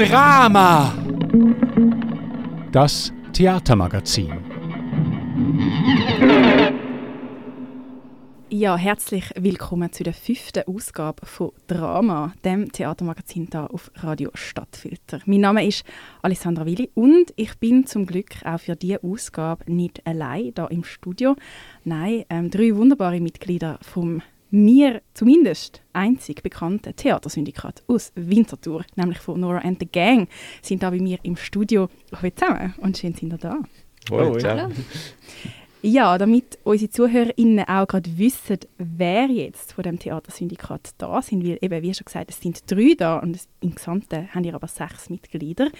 Drama. Das Theatermagazin. Ja, herzlich willkommen zu der fünften Ausgabe von Drama, dem Theatermagazin hier auf Radio Stadtfilter. Mein Name ist Alessandra Willi und ich bin zum Glück auch für diese Ausgabe nicht allein hier im Studio. Nein, ähm, drei wunderbare Mitglieder vom mir zumindest einzig bekannten Theatersyndikat aus Winterthur, nämlich von Nora and the Gang, sind da bei mir im Studio heute zusammen und schön sind ihr da. Oh, ja. Ja, damit unsere ZuhörerInnen auch gerade wissen, wer jetzt von dem Theatersyndikat da sind, weil eben, wie schon gesagt, es sind drei da und im Gesamten haben ihr aber sechs Mitglieder,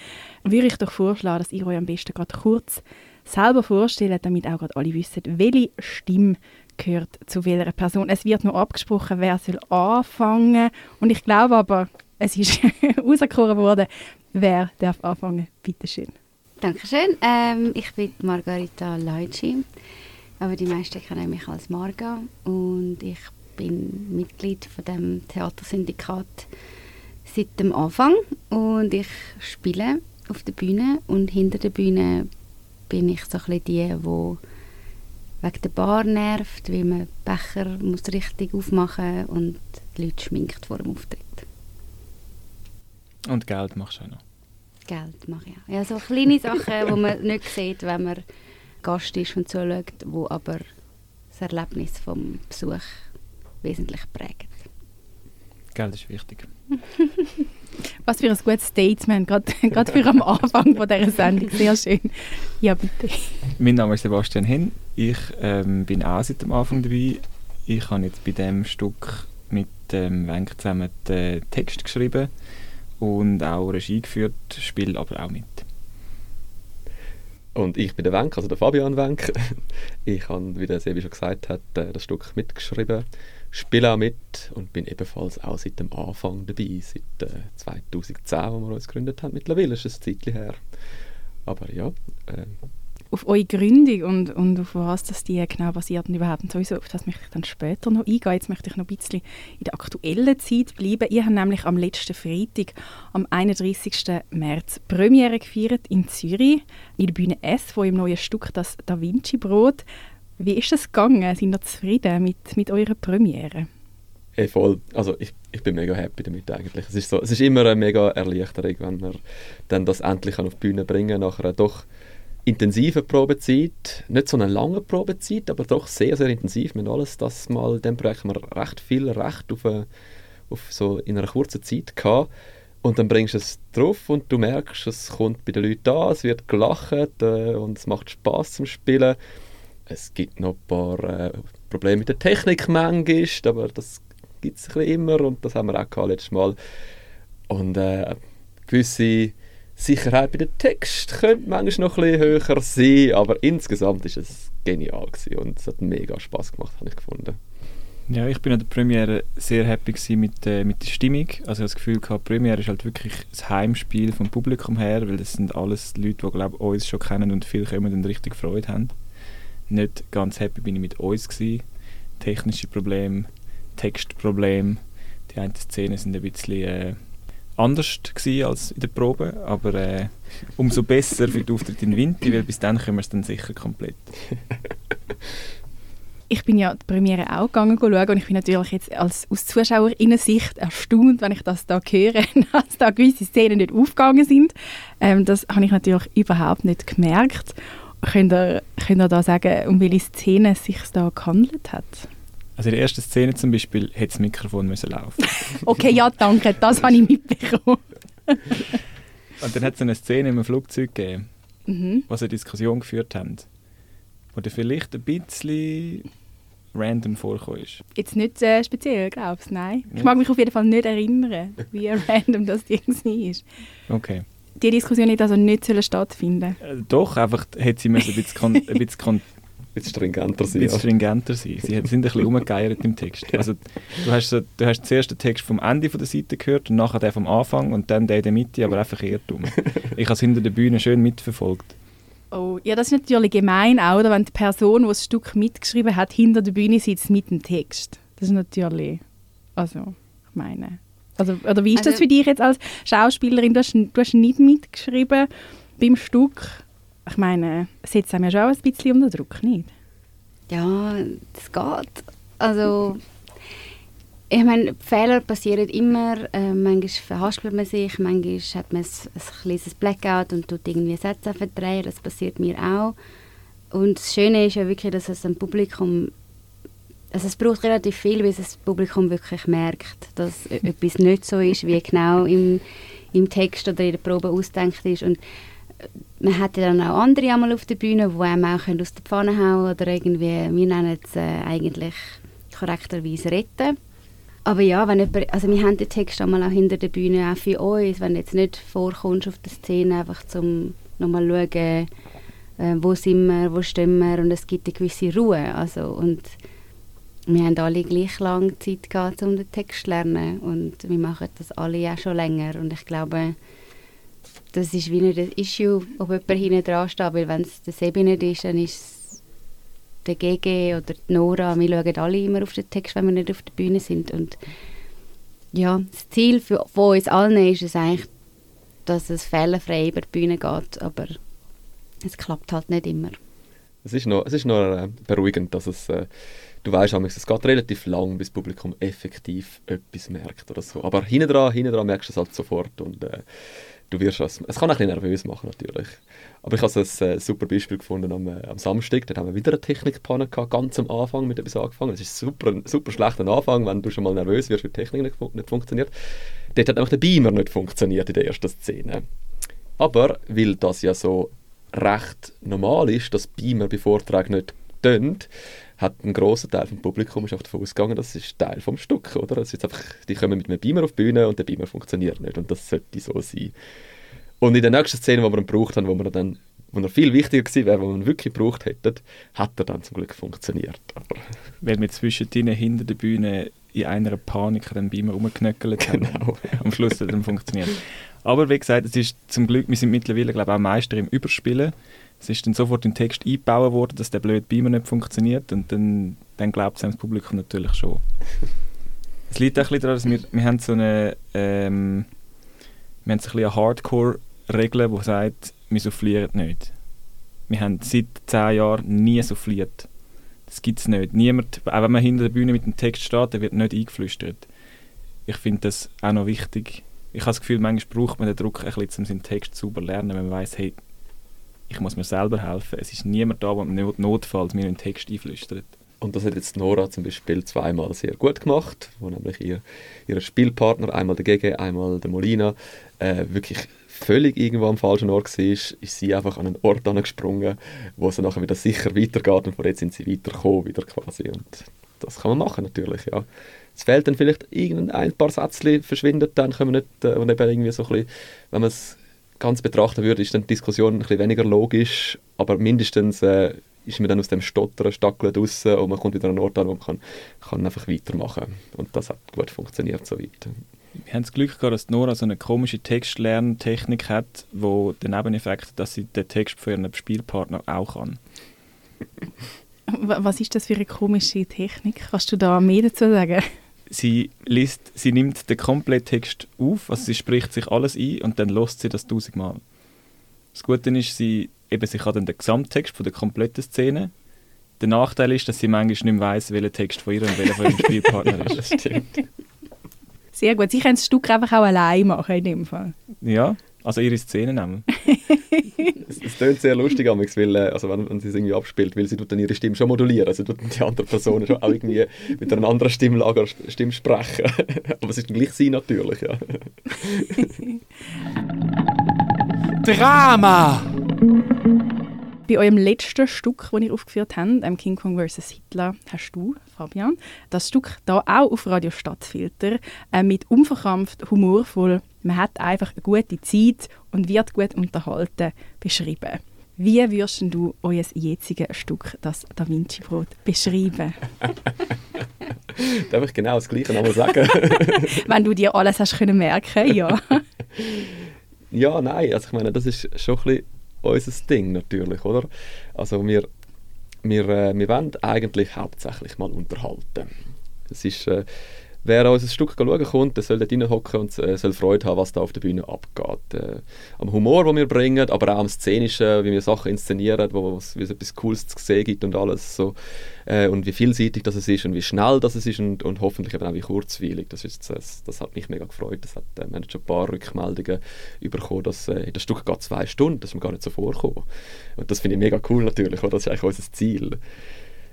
würde ich doch vorschlagen, dass ihr euch am besten gerade kurz selber vorstellt, damit auch gerade alle wissen, welche Stimme gehört zu welcher Person. Es wird noch abgesprochen, wer soll anfangen und ich glaube aber, es ist herausgekommen worden, wer darf anfangen. Bitte schön. Dankeschön. Ähm, ich bin Margarita Leitschi, aber die meisten kennen mich als Marga und ich bin Mitglied von dem Theatersyndikat seit dem Anfang und ich spiele auf der Bühne und hinter der Bühne bin ich so ein bisschen die, die wegen der Bar nervt, weil man Becher muss richtig aufmachen und die Leute schminkt vor dem Auftritt. Und Geld machst du auch noch? Geld mache ich auch. Ja, so kleine Sachen, die man nicht sieht, wenn man Gast ist und zuschaut, wo aber das Erlebnis vom Besuch wesentlich prägt. Geld ist wichtig. Was für ein gutes Statement, gerade für am Anfang von dieser Sendung. Sehr schön. Ja, bitte. Mein Name ist Sebastian Henn. Ich ähm, bin auch seit dem Anfang dabei. Ich habe jetzt bei diesem Stück mit dem ähm, Wenk zusammen den Text geschrieben und auch Regie geführt, spiele aber auch mit. Und ich bin der Wenk, also der Fabian Wenk. Ich habe, wie der Sebi schon gesagt hat, äh, das Stück mitgeschrieben, spiele auch mit und bin ebenfalls auch seit dem Anfang dabei, seit äh, 2010, wo wir uns gegründet haben. Mittlerweile ist es ein Zeitchen her. Aber ja, äh, auf eure Gründung und, und auf was das die genau basiert und überhaupt und sowieso auf das möchte ich dann später noch eingehen. Jetzt möchte ich noch ein bisschen in der aktuellen Zeit bleiben. Ihr habt nämlich am letzten Freitag, am 31. März, Premiere gefeiert in Zürich, in der Bühne S, wo im neuen Stück das Da Vinci Brot. Wie ist es gegangen? Sind ihr zufrieden mit, mit eurer Premiere? Hey, voll. Also ich, ich bin mega happy damit eigentlich. Es ist, so, es ist immer eine mega Erleichterung, wenn man dann das endlich auf die Bühne bringen kann, nach einer doch intensive Probezeit, nicht so eine lange Probezeit, aber doch sehr, sehr intensiv. Wir haben alles das mal, diesem Projekt haben wir recht viel Recht auf, eine, auf so in einer kurzen Zeit gehabt. Und dann bringst du es drauf und du merkst, es kommt bei den Leuten an, es wird gelacht äh, und es macht Spaß zum Spielen. Es gibt noch ein paar äh, Probleme mit der Technik manchmal, aber das gibt es immer und das haben wir auch letztes Mal. Und äh, gewisse Sicherheit bei dem Text könnte manchmal noch bisschen höher sein, aber insgesamt ist es genial gewesen und es hat mega Spaß gemacht, habe ich gefunden. Ja, ich bin an der Premiere sehr happy mit, äh, mit der Stimmung. Also ich habe das Gefühl, die Premiere ist halt wirklich das Heimspiel vom Publikum her, weil das sind alles Leute, die glaub, uns schon kennen und viel kommen und richtig Freude haben. Nicht ganz happy bin ich mit uns gewesen. Technische Probleme, Textprobleme. Die einen Szenen sind ein bisschen äh, anders als in der Probe, aber äh, umso besser für den Auftritt in Winter, weil bis dann können wir es dann sicher komplett. Ich bin ja die Premiere auch gegangen schauen und ich bin natürlich jetzt als, aus Zuschauerinnensicht erstaunt, wenn ich das da höre, dass da gewisse Szenen nicht aufgegangen sind. Ähm, das habe ich natürlich überhaupt nicht gemerkt. Könnt ihr, könnt ihr da sagen, um welche Szene es sich da gehandelt hat? Also in der ersten Szene zum Beispiel hätte das Mikrofon müssen laufen Okay, ja, danke, das habe ich mitbekommen. Und dann hat es eine Szene im Flugzeug gegeben, mhm. wo sie eine Diskussion geführt haben, wo dir vielleicht ein bisschen random vorgekommen ist. Jetzt nicht äh, speziell, glaubst du? Nein. Ich mag mich auf jeden Fall nicht erinnern, wie random das Ding war. Okay. Die Diskussion hätte also nicht stattfinden äh, Doch, einfach hätte sie ein bisschen, ein bisschen bisschen stringenter sein. Bisschen stringenter sein. Sie sind ein bisschen umgegeiert im Text. Also, du, hast so, du hast zuerst den Text vom Ende von der Seite gehört und nachher den vom Anfang und dann den in der Mitte, aber einfach Irrtum. ich habe es hinter der Bühne schön mitverfolgt. Oh, ja, das ist natürlich gemein, auch, oder? wenn die Person, die das Stück mitgeschrieben hat, hinter der Bühne sitzt mit dem Text. Das ist natürlich, also, ich meine, Also, oder wie ist das Also- für dich jetzt als Schauspielerin? Du hast, du hast nicht mitgeschrieben beim Stück. Ich meine, setzt einem ja schon ein bisschen unter Druck, nicht? Ja, das geht. Also, ich meine, Fehler passieren immer. Äh, manchmal verhaspelt man sich, manchmal hat man ein, ein kleines Blackout und tut irgendwie Sätze verdrehen. Das passiert mir auch. Und das Schöne ist ja wirklich, dass es ein Publikum also es braucht relativ viel, bis das Publikum wirklich merkt, dass etwas nicht so ist, wie genau im, im Text oder in der Probe ausgedacht ist. Und man hat ja dann auch andere einmal auf der Bühne, die einem auch aus der Pfanne hauen oder irgendwie, wir nennen es äh, eigentlich korrekterweise retten. Aber ja, wenn jemand, also wir haben den Text einmal auch hinter der Bühne, auch für uns, wenn du jetzt nicht vorkommst auf der Szene, einfach zum nochmal schauen, äh, wo sind wir, wo stehen wir und es gibt eine gewisse Ruhe. Also, und wir haben alle gleich lange Zeit gehabt, um den Text zu lernen und wir machen das alle ja schon länger und ich glaube, das ist wie nicht ein Issue, ob jemand hinten dran steht, weil wenn es der Sebi nicht ist, dann ist es der GG oder die Nora, wir schauen alle immer auf den Text, wenn wir nicht auf der Bühne sind und ja, das Ziel für, von uns allen ist es eigentlich, dass es fehlerfrei über die Bühne geht, aber es klappt halt nicht immer. Es ist noch, es ist noch äh, beruhigend, dass es, äh, du weißt, es geht relativ lang, bis das Publikum effektiv etwas merkt oder so. Aber hinten dran, hinten dran merkst du es halt sofort und äh, du wirst es, es kann ein bisschen nervös machen natürlich. Aber ich habe ein äh, super Beispiel gefunden am, äh, am Samstag, da haben wir wieder eine Technikpanne gehabt, ganz am Anfang mit etwas angefangen. Es ist super, super schlechter Anfang, wenn du schon mal nervös wirst, weil die Technik nicht, fun- nicht funktioniert. Dort hat einfach der Beamer nicht funktioniert in der ersten Szene. Aber weil das ja so recht normal ist, dass Beamer bei Vorträgen nicht tönt, hat ein grosser Teil vom Publikum ist auch davon ausgegangen, das ist Teil vom Stück, oder? Es ist einfach, die kommen mit einem Beamer auf die Bühne und der Beamer funktioniert nicht und das sollte so sein. Und in der nächsten Szene, die wir ihn gebraucht haben, wo wir dann wo er viel wichtiger gewesen wäre, wo wir ihn wirklich gebraucht hätten, hat er dann zum Glück funktioniert. Aber Weil wir zwischendrin hinter der Bühne in einer Panik den Beamer rumgeknöckelt haben. Genau. Am Schluss hat es dann funktioniert. Aber wie gesagt, es ist zum Glück, wir sind mittlerweile glaube ich, auch Meister im Überspielen. Es ist dann sofort im Text eingebaut worden, dass der blöde Beamer nicht funktioniert und dann, dann glaubt es das Publikum natürlich schon. Es liegt auch ein bisschen daran, dass wir, wir haben so eine, ähm, wir haben so ein bisschen eine Hardcore-Regel, die sagt, wir soufflieren nicht. Wir haben seit zehn Jahren nie souffliert. Das gibt es nicht. Niemand, auch wenn man hinter der Bühne mit dem Text steht, der wird nicht eingeflüstert. Ich finde das auch noch wichtig. Ich habe das Gefühl, manchmal braucht man den Druck ein bisschen, um seinen Text zu lernen, wenn man weiß, hey, ich muss mir selber helfen. Es ist niemand da, der im Not- Notfall mir einen Text einflüstert. Und das hat jetzt Nora zum Beispiel zweimal sehr gut gemacht, wo nämlich ihr, ihr Spielpartner, einmal der GG, einmal der Molina, äh, wirklich völlig irgendwo am falschen Ort war, ist sie einfach an einen Ort angesprungen, wo es nachher wieder sicher weitergeht und von jetzt sind sie weitergekommen wieder quasi. Und das kann man machen natürlich, ja. Es fehlt dann vielleicht irgendein ein paar Sätzchen, verschwindet dann, können wir nicht, äh, und eben irgendwie so ein bisschen, wenn man es ganz betrachten würde, ist dann die Diskussion ein bisschen weniger logisch, aber mindestens äh, ist man dann aus dem Stottern, Stackeln draussen und man kommt wieder an einen Ort an, wo man kann, kann einfach weitermachen Und das hat gut funktioniert soweit. Wir haben das Glück gehabt, dass Nora so eine komische Textlerntechnik hat, wo den Nebeneffekt hat, dass sie den Text für ihren Spielpartner auch kann. Was ist das für eine komische Technik? Kannst du da mehr dazu sagen? Sie, liest, sie nimmt den kompletten Text auf, also sie spricht sich alles ein und dann lässt sie das tausendmal. Das Gute ist, sie, eben, sie kann dann den Gesamttext von der kompletten Szene. Der Nachteil ist, dass sie manchmal nicht mehr weiss, welcher Text von ihr und welcher von ihrem Spielpartner ist. Das stimmt. Sehr gut. Sie können das Stück einfach auch allein machen in dem Fall. Ja, also ihre Szene nehmen. Es, es klingt sehr lustig, amigs, weil, äh, also wenn, wenn sie es irgendwie abspielt, weil sie tut dann ihre Stimme schon modulieren. Also tut dann die andere Person schon auch irgendwie mit einer anderen Stimmlage Stimme sprechen. Aber es ist gleich sie natürlich, ja. Drama! Bei eurem letzten Stück, das ihr aufgeführt habt, ähm, King Kong vs. Hitler, hast du, Fabian, das Stück da auch auf Radio Stadtfilter äh, mit unverkrampft, humorvoll, man hat einfach eine gute Zeit und wird gut unterhalten, beschrieben. Wie würdest du euer jetziges Stück, das Da Vinci Brot, beschreiben? Darf ich genau das Gleiche nochmal sagen? Wenn du dir alles hast können merken, ja. Ja, nein, also ich meine, das ist schon ein bisschen unser Ding natürlich, oder? Also wir, wir, äh, wir wollen eigentlich hauptsächlich mal unterhalten. Es ist, äh, wer an unser Stück schauen kommt, der soll dort reinhocken und äh, soll Freude haben, was da auf der Bühne abgeht. Äh, am Humor, den wir bringen, aber auch am Szenischen, wie wir Sachen inszenieren, wo es etwas Cooles zu sehen gibt und alles. So. Äh, und wie vielseitig das ist und wie schnell das ist und, und hoffentlich eben auch wie kurzweilig. Das, ist, das, das hat mich mega gefreut. Das hat, äh, wir haben schon ein paar Rückmeldungen bekommen, dass äh, das Stück geht zwei Stunden, das ist mir gar nicht so vorgekommen. Und das finde ich mega cool natürlich, oder? das ist eigentlich unser Ziel.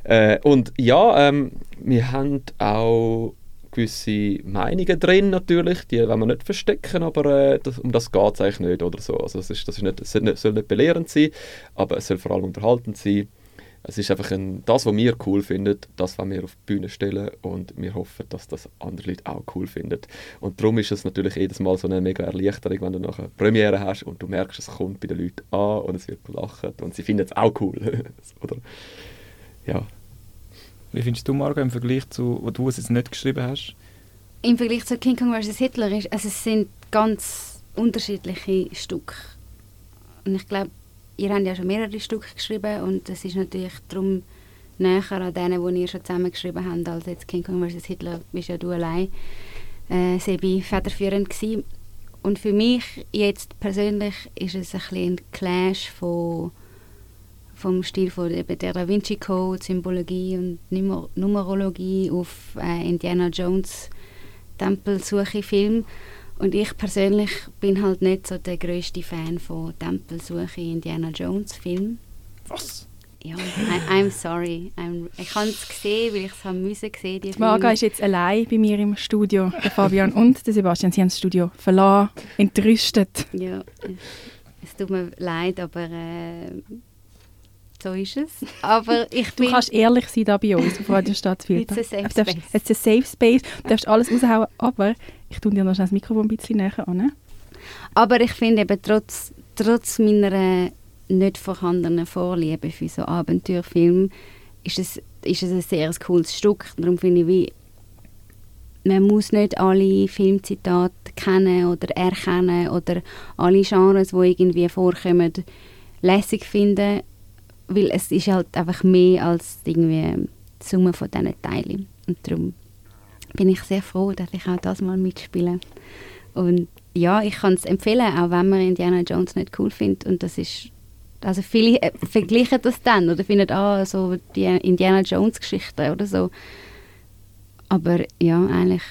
Äh, und ja, ähm, wir haben auch gewisse Meinungen drin natürlich, die wollen wir nicht verstecken, aber äh, das, um das geht es eigentlich nicht oder so. Also das, ist, das, ist nicht, das soll, nicht, soll nicht belehrend sein, aber es soll vor allem unterhaltend sein. Es ist einfach ein, das, was wir cool finden, das wollen wir auf die Bühne stellen und wir hoffen, dass das andere Leute auch cool finden. Und darum ist es natürlich jedes Mal so eine mega Erleichterung, wenn du nachher eine Premiere hast und du merkst, es kommt bei den Leuten an und es wird gelacht und sie finden es auch cool. oder? Ja. Wie findest du, Margot, im Vergleich zu, wo du es jetzt nicht geschrieben hast? Im Vergleich zu King Kong vs. Hitler ist, also es sind ganz unterschiedliche Stücke. Und ich glaube, ihr habt ja schon mehrere Stücke geschrieben und es ist natürlich darum näher an denen, die ihr schon zusammen geschrieben habt, als jetzt King Kong vs. Hitler, bist ja du allein, äh, Sebi, federführend gewesen. Und für mich jetzt persönlich ist es ein ein Clash von vom Stil von eben der Da Vinci Code, Symbologie und Numer Numerologie auf äh, Indiana Jones Tempelsuche Film. Und ich persönlich bin halt nicht so der größte Fan von Tempelsuche Indiana Jones Film. Was? Ja, I, I'm sorry. I'm, ich habe es gesehen, weil ich es haben müssen sehen. Die Marga ist jetzt allein bei mir im Studio. Der Fabian und der Sebastian, sie haben das Studio verlassen, entrüstet. Ja, es tut mir leid, aber äh, so ist es. Aber ich du bin... kannst ehrlich sein da bei uns auf Radio darfst, space. It's a safe space. Du darfst alles raushauen, aber ich tue dir noch schnell das Mikrofon ein bisschen näher an. Aber ich finde eben trotz, trotz meiner nicht vorhandenen Vorliebe für so Abenteuerfilme ist es, ist es ein sehr cooles Stück. Darum finde ich, wie, man muss nicht alle Filmzitate kennen oder erkennen oder alle Genres, die irgendwie vorkommen, lässig finden, weil es ist halt einfach mehr als irgendwie die Summe von diesen Teilen. Und darum bin ich sehr froh, dass ich auch das mal mitspiele. Und ja, ich kann es empfehlen, auch wenn man Indiana Jones nicht cool findet. Und das ist, also viele äh, vergleichen das dann oder finden, ah, so die Indiana Jones Geschichte oder so. Aber ja, eigentlich,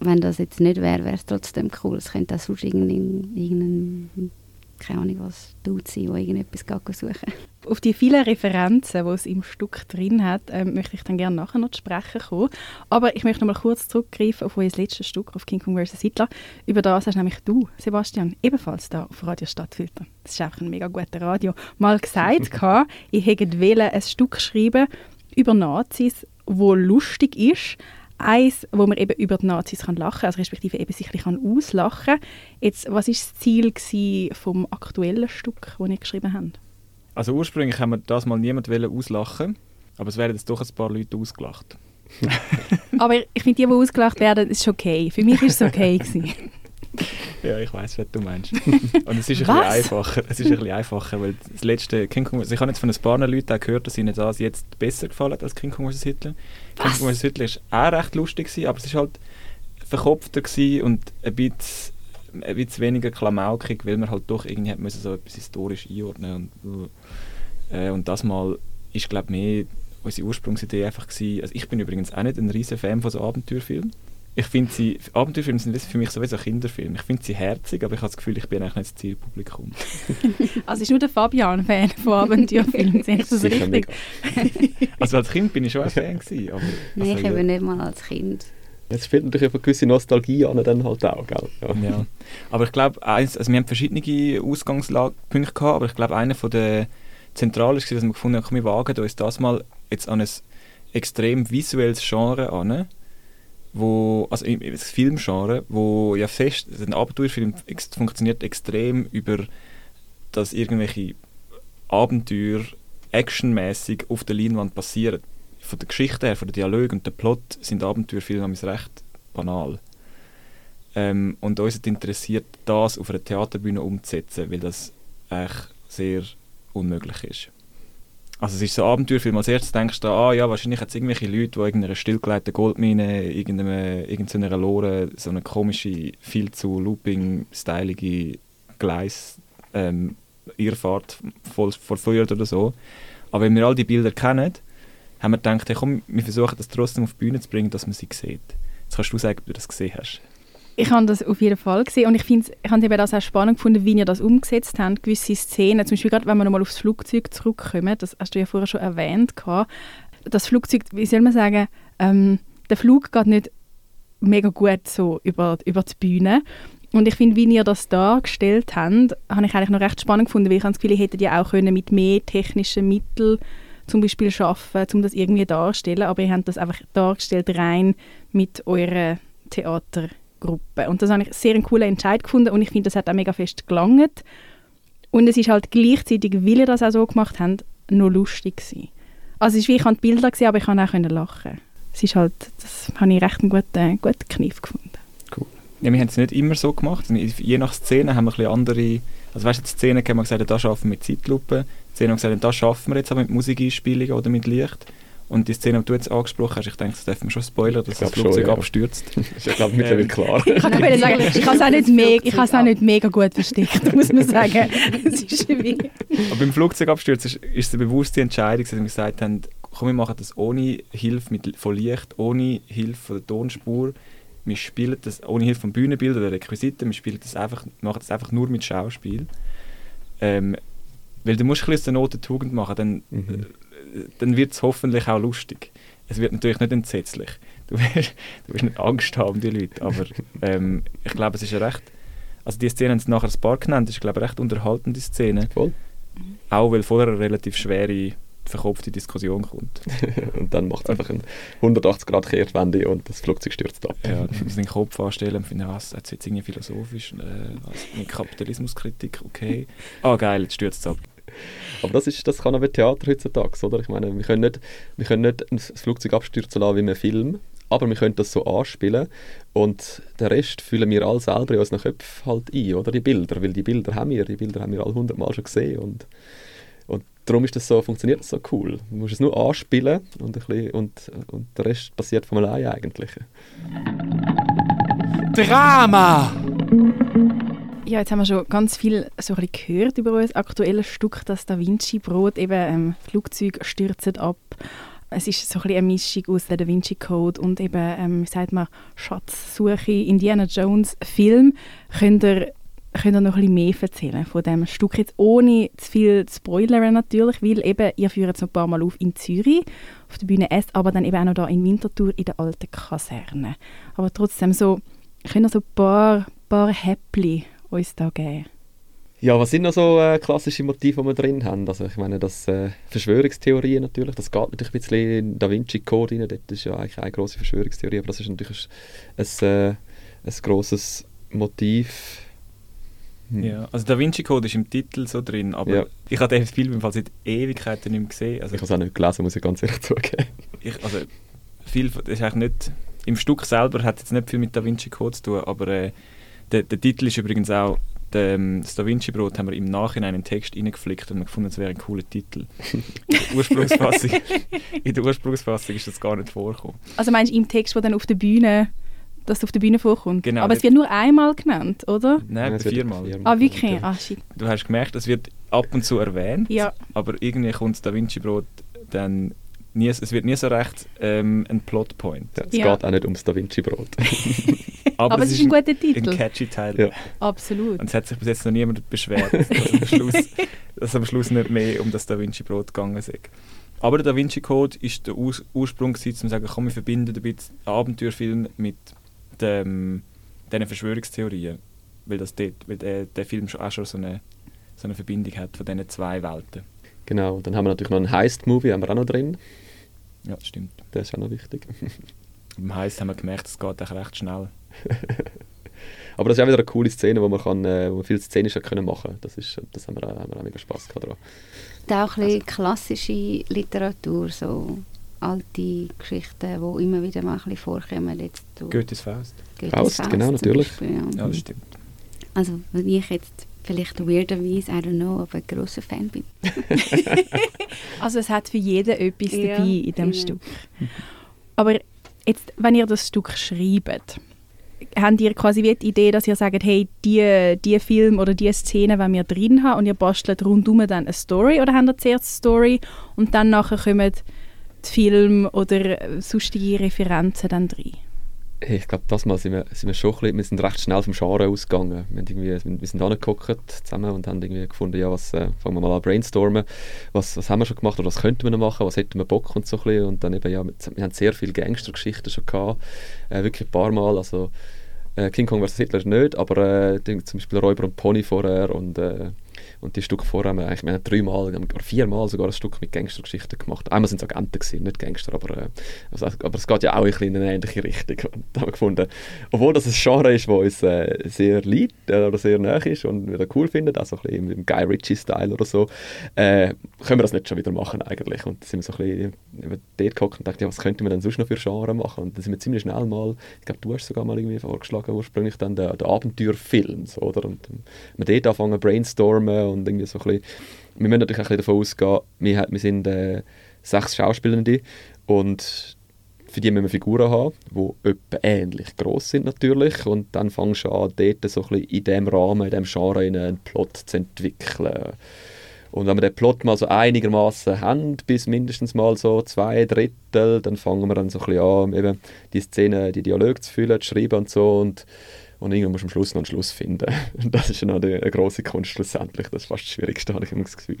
wenn das jetzt nicht wäre, wäre es trotzdem cool. Es könnte auch sonst irgendein, irgendein keine Ahnung was, Dude sein, der irgendetwas suchen Auf die vielen Referenzen, die es im Stück drin hat, ähm, möchte ich dann gerne nachher noch zu sprechen kommen. Aber ich möchte noch mal kurz zurückgreifen auf euer letztes Stück, auf King Kong vs. Hitler. Über das hast nämlich du, Sebastian, ebenfalls da auf Radio Stadtfilter. Das ist einfach ein mega guter Radio. Mal gesagt, gehabt, ich hätte wählen ein Stück schreiben über Nazis, wo lustig ist, eins, wo man eben über die Nazis kann lachen kann, also respektive eben sich bisschen auslachen kann. Jetzt, was war das Ziel vom aktuellen Stück, das ihr geschrieben habt? Also ursprünglich haben wir das mal niemand auslachen aber es werden jetzt doch ein paar Leute ausgelacht. aber ich finde, die, die ausgelacht werden, ist okay. Für mich war es okay. Gewesen. Ja, ich weiß, was du meinst. Und es ist ein bisschen einfacher. Es ist ein bisschen einfacher, weil das letzte King Kong, also ich habe jetzt von ein paar Leuten auch gehört, dass ihnen das jetzt besser gefallen hat als King Kong vs. Hitler. Was? King Kong vs. Hitler war auch recht lustig, gewesen, aber es war halt verkopfter und ein bisschen, ein bisschen weniger klamaukig, weil man halt doch irgendwie hat müssen so etwas historisch einordnen und, äh, und das mal ist glaube ich mehr unsere Ursprungsidee einfach gewesen. Also ich bin übrigens auch nicht ein riesen Fan von so Abenteuerfilmen ich finde sie, Abenteuerfilme sind für mich sowieso Kinderfilme. Ich finde sie herzig, aber ich habe das Gefühl, ich bin eigentlich nicht das Zielpublikum. also ist nur der Fabian Fan von Abenteuerfilmen, sehe ich das richtig? also als Kind bin ich schon ein Fan gewesen, aber... Nein, also, ich eben nicht mal als Kind. Es spielt natürlich eine gewisse Nostalgie an dann halt auch, gell? Ja. ja. Aber ich glaube, also wir haben verschiedene Ausgangspunkte gehabt, aber ich glaube, einer von der zentralen ist, dass wir gefunden haben, wir wagen uns das mal jetzt an ein extrem visuelles Genre an wo, also das Filmgenre, wo ja fest, ein Abenteuerfilm funktioniert extrem über, dass irgendwelche Abenteuer actionmäßig auf der Leinwand passieren. Von der Geschichte her, von der Dialog und der Plot sind Abenteuerfilme recht banal. Ähm, und uns hat interessiert, das auf einer Theaterbühne umzusetzen, weil das eigentlich sehr unmöglich ist. Also es ist so ein Abenteuerfilm. Als erstes denkst du, ah ja, wahrscheinlich hat es irgendwelche Leute, die irgendeiner stillgelegten Goldmine, irgendeiner, irgendeiner Lore so eine komische, viel zu looping-stylige Gleis ähm, Irrfahrt voll verfeuert oder so. Aber wenn wir all die Bilder kennen, haben wir gedacht, hey, komm, wir versuchen das trotzdem auf die Bühne zu bringen, dass man sie sieht. Jetzt kannst du sagen, ob du das gesehen hast. Ich habe das auf jeden Fall gesehen und ich finde ich habe das auch spannend gefunden, wie ihr das umgesetzt habt, gewisse Szenen, zum Beispiel gerade, wenn wir nochmal aufs Flugzeug zurückkommen, das hast du ja vorher schon erwähnt, das Flugzeug, wie soll man sagen, ähm, der Flug geht nicht mega gut so über, über die Bühne. Und ich finde, wie ihr das dargestellt habt, habe ich eigentlich noch recht spannend gefunden, weil ich habe das Gefühl, ihr hättet ja auch können mit mehr technischen Mitteln zum Beispiel schaffen, um das irgendwie darzustellen, aber ihr habt das einfach dargestellt rein mit eurer Theater Gruppe. Und das habe ich sehr einen coolen Entscheid gefunden und ich finde, das hat auch mega fest gelangt. Und es ist halt gleichzeitig, weil ihr das auch so gemacht habt, noch lustig gewesen. Also es ist wie, ich habe die Bilder gesehen, aber ich konnte auch lachen. Es ist halt, das habe ich recht einen guten, guten Kniff gefunden. Cool. Ja, wir haben es nicht immer so gemacht. Je nach Szene haben wir ein andere, also weißt du, Szene haben wir gesagt, da schaffen wir mit Zeitlupe. Die Szene haben wir gesagt, da schaffen wir jetzt auch mit Musikeinspielungen oder mit Licht. Und die Szene, die du jetzt angesprochen hast, ich denke, das dürfen wir schon spoilern, dass das Flugzeug schon, ja. abstürzt. Ist ja, glaube ich, mittlerweile klar. ich kann sagen, ich habe es auch, nicht mega, auch nicht mega gut versteckt, muss man sagen. es ist Aber beim Flugzeugabsturz ist, ist es eine bewusste Entscheidung, dass wir gesagt haben, komm, wir machen das ohne Hilfe mit, von Licht, ohne Hilfe von der Tonspur. Wir spielen das ohne Hilfe von Bühnenbildern oder Requisiten, wir spielen das einfach, machen das einfach nur mit Schauspiel. Ähm, weil du musst ein bisschen aus der Not Tugend machen, dann mhm dann wird es hoffentlich auch lustig. Es wird natürlich nicht entsetzlich. Du wirst, du wirst nicht Angst haben, die Leute, aber ähm, ich glaube, es ist eine recht... Also die Szene haben sie nachher ein paar genannt, das ist glaube ich eine recht unterhaltende Szene. Voll. Auch weil vorher eine relativ schwere, verkopfte Diskussion kommt. und dann macht es einfach eine 180 Grad Kehrtwende und das Flugzeug stürzt ab. Ja, dann muss den Kopf anstellen und finden, was, jetzt irgendwie philosophisch, äh, was, Kapitalismuskritik, okay. Ah geil, jetzt stürzt es ab. Aber das, ist, das kann aber Theater heutzutage, oder? Ich meine, wir können nicht, wir können nicht ein Flugzeug abstürzen lassen wie ein Film, aber wir können das so anspielen und den Rest fühlen wir alle selber in unseren Köpfen halt ein, oder? Die Bilder, weil die Bilder haben wir, die Bilder haben wir alle hundertmal schon gesehen und, und darum ist das so, funktioniert das so cool. Du musst es nur anspielen und, ein bisschen, und, und der Rest passiert von alleine eigentlich. Drama! Ja, jetzt haben wir schon ganz viel so ein gehört über unser aktuelles Stück, das Da Vinci Brot. Eben, ähm, Flugzeuge stürzen ab. Es ist so ein eine Mischung aus der Da Vinci Code und eben, ähm, wie sagt man, Schatzsuche, Indiana Jones Film. Könnt ihr, könnt ihr noch ein bisschen mehr erzählen von dem Stück? Jetzt ohne zu viel zu spoilern natürlich, weil eben, ihr führt es noch ein paar Mal auf in Zürich, auf der Bühne S, aber dann eben auch noch da in Winterthur in der alten Kaserne. Aber trotzdem so, können so ein paar, paar Häppchen uns da geben? Ja, was sind noch so äh, klassische Motive, die wir drin haben? Also ich meine, das äh, Verschwörungstheorien natürlich, das geht natürlich ein bisschen in Da Vinci Code rein, das ist ja eigentlich eine große Verschwörungstheorie, aber das ist natürlich ein, ein, äh, ein grosses Motiv. Hm. Ja, also Da Vinci Code ist im Titel so drin, aber ja. ich habe den Film im seit Ewigkeiten nicht mehr gesehen. Also ich habe es auch nicht gelesen, muss ich ganz ehrlich zugeben. Ich, also viel, das ist eigentlich nicht, im Stück selber hat es jetzt nicht viel mit Da Vinci Code zu tun, aber äh, der, der Titel ist übrigens auch ähm, das Da Vinci Brot haben wir im Nachhinein einen Text reingeflickt und wir gefunden, es wäre ein cooler Titel. in, der Ursprungsfassung, in der Ursprungsfassung ist das gar nicht vorgekommen. Also meinst du im Text, der dann auf der Bühne das auf der Bühne vorkommt? Genau. Aber es wird nur einmal genannt, oder? Nein, Nein viermal. viermal. Ah, wirklich? Ah, shit. Du hast gemerkt, es wird ab und zu erwähnt, ja. aber irgendwie kommt das Da Vinci Brot dann nie, es wird nie so recht ähm, ein Plotpoint. Ja, es ja. geht auch nicht ums Da Vinci Brot. Aber, Aber es, ist ein guter Titel. Ein catchy Teil. Ja. Absolut. Und es hat sich bis jetzt noch niemand beschwert, dass am Schluss, dass am Schluss nicht mehr um das Da Vinci Brot gegangen ist. Aber der Da Vinci Code ist der Ur Ursprung, um zu sagen, komm, wir verbinden ein bisschen Abenteuerfilm mit dem, diesen Verschwörungstheorien. Weil, das dort, weil der, der Film auch schon so eine, so eine Verbindung hat von diesen zwei Welten. Genau, dann haben wir natürlich noch einen Heist-Movie auch noch drin. Ja, das stimmt. Der ist auch noch wichtig. Beim Heist haben wir gemerkt, es geht auch recht schnell. Aber das ist auch wieder eine coole Szene, wo man, kann, äh, wo man viel szenischer können machen Das, ist, das haben, wir, haben wir auch mega Spass gehabt daran. Da auch ein bisschen klassische Literatur, so alte Geschichten, die immer wieder mal ein bisschen vorkommen. Jetzt Goethes Faust. Goethes Faust, Faust genau, natürlich. Beispiel, ja. ja, das stimmt. Also, wenn ich jetzt vielleicht weirderweise, I don't know, aber ein grosser Fan bin. Also es hat für jeden etwas Ja, dabei in dem genau. Stück. Aber jetzt, wenn ihr das Stück schreibt, habt ihr quasi wie die Idee, dass ihr sagt, hey, die, die Film oder die Szene wollen wir drin haben und ihr bastelt rundum dann eine Story oder habt ihr zuerst die Story und dann nachher kommen die Film oder äh, sonstige Referenzen dann drin? Hey, ich glaube, das Mal sind wir, sind wir schon ein bisschen, wir sind recht schnell vom Genre ausgegangen. Wir, haben irgendwie, wir sind angeguckt zusammen und haben irgendwie gefunden, ja, was, äh, fangen wir mal an brainstormen, was, was haben wir schon gemacht oder was könnten wir noch machen, was hätten wir Bock und so ein. Und dann eben, ja, wir, wir haben sehr viele Gangstergeschichten schon gehabt, äh, wirklich ein paar Mal, also äh, King Kong vs. Hitler ist nicht, aber äh, zum Beispiel Räuber und Pony vorher und, äh, und die Stücke vorher haben wir eigentlich, wir haben dreimal oder viermal sogar ein Stück mit Gangstergeschichten gemacht. Einmal sind es Agenten gewesen, nicht Gangster, aber, äh, also, aber es geht ja auch ein bisschen in eine ähnliche Richtung. Und da haben wir gefunden, obwohl das ein Genre ist, das uns äh, sehr liegt äh, oder sehr nah ist und wir das cool finden, auch so ein bisschen im, Guy Ritchie-Style oder so, äh, können wir das nicht schon wieder machen eigentlich. Und sind wir so ein bisschen dort gehockt und dachten, ja, was könnten wir denn sonst noch für Genre machen? Und dann sind wir ziemlich schnell mal, ich glaube, du hast sogar mal irgendwie vorgeschlagen, ursprünglich dann den, den Abenteuerfilm, oder? Und ähm, wir dort anfangen brainstormen und irgendwie so ein bisschen, wir müssen natürlich auch davon ausgehen, wir, wir sind äh, sechs Schauspielende und für die müssen wir Figuren haben, die etwa ähnlich groß sind natürlich und dann fängst du an, dort so ein bisschen in diesem Rahmen, in diesem Genre einen Plot zu entwickeln. Und wenn wir den Plot mal so einigermaßen haben, bis mindestens mal so zwei Drittel, dann fangen wir dann so ein bisschen an, eben die Szene, die Dialoge zu füllen, zu schreiben und so und, und irgendwann musst du am Schluss noch einen Schluss finden. Das ist eine, eine grosse Kunst schlussendlich. Das ist fast das Schwierigste, habe ich immer das Gefühl.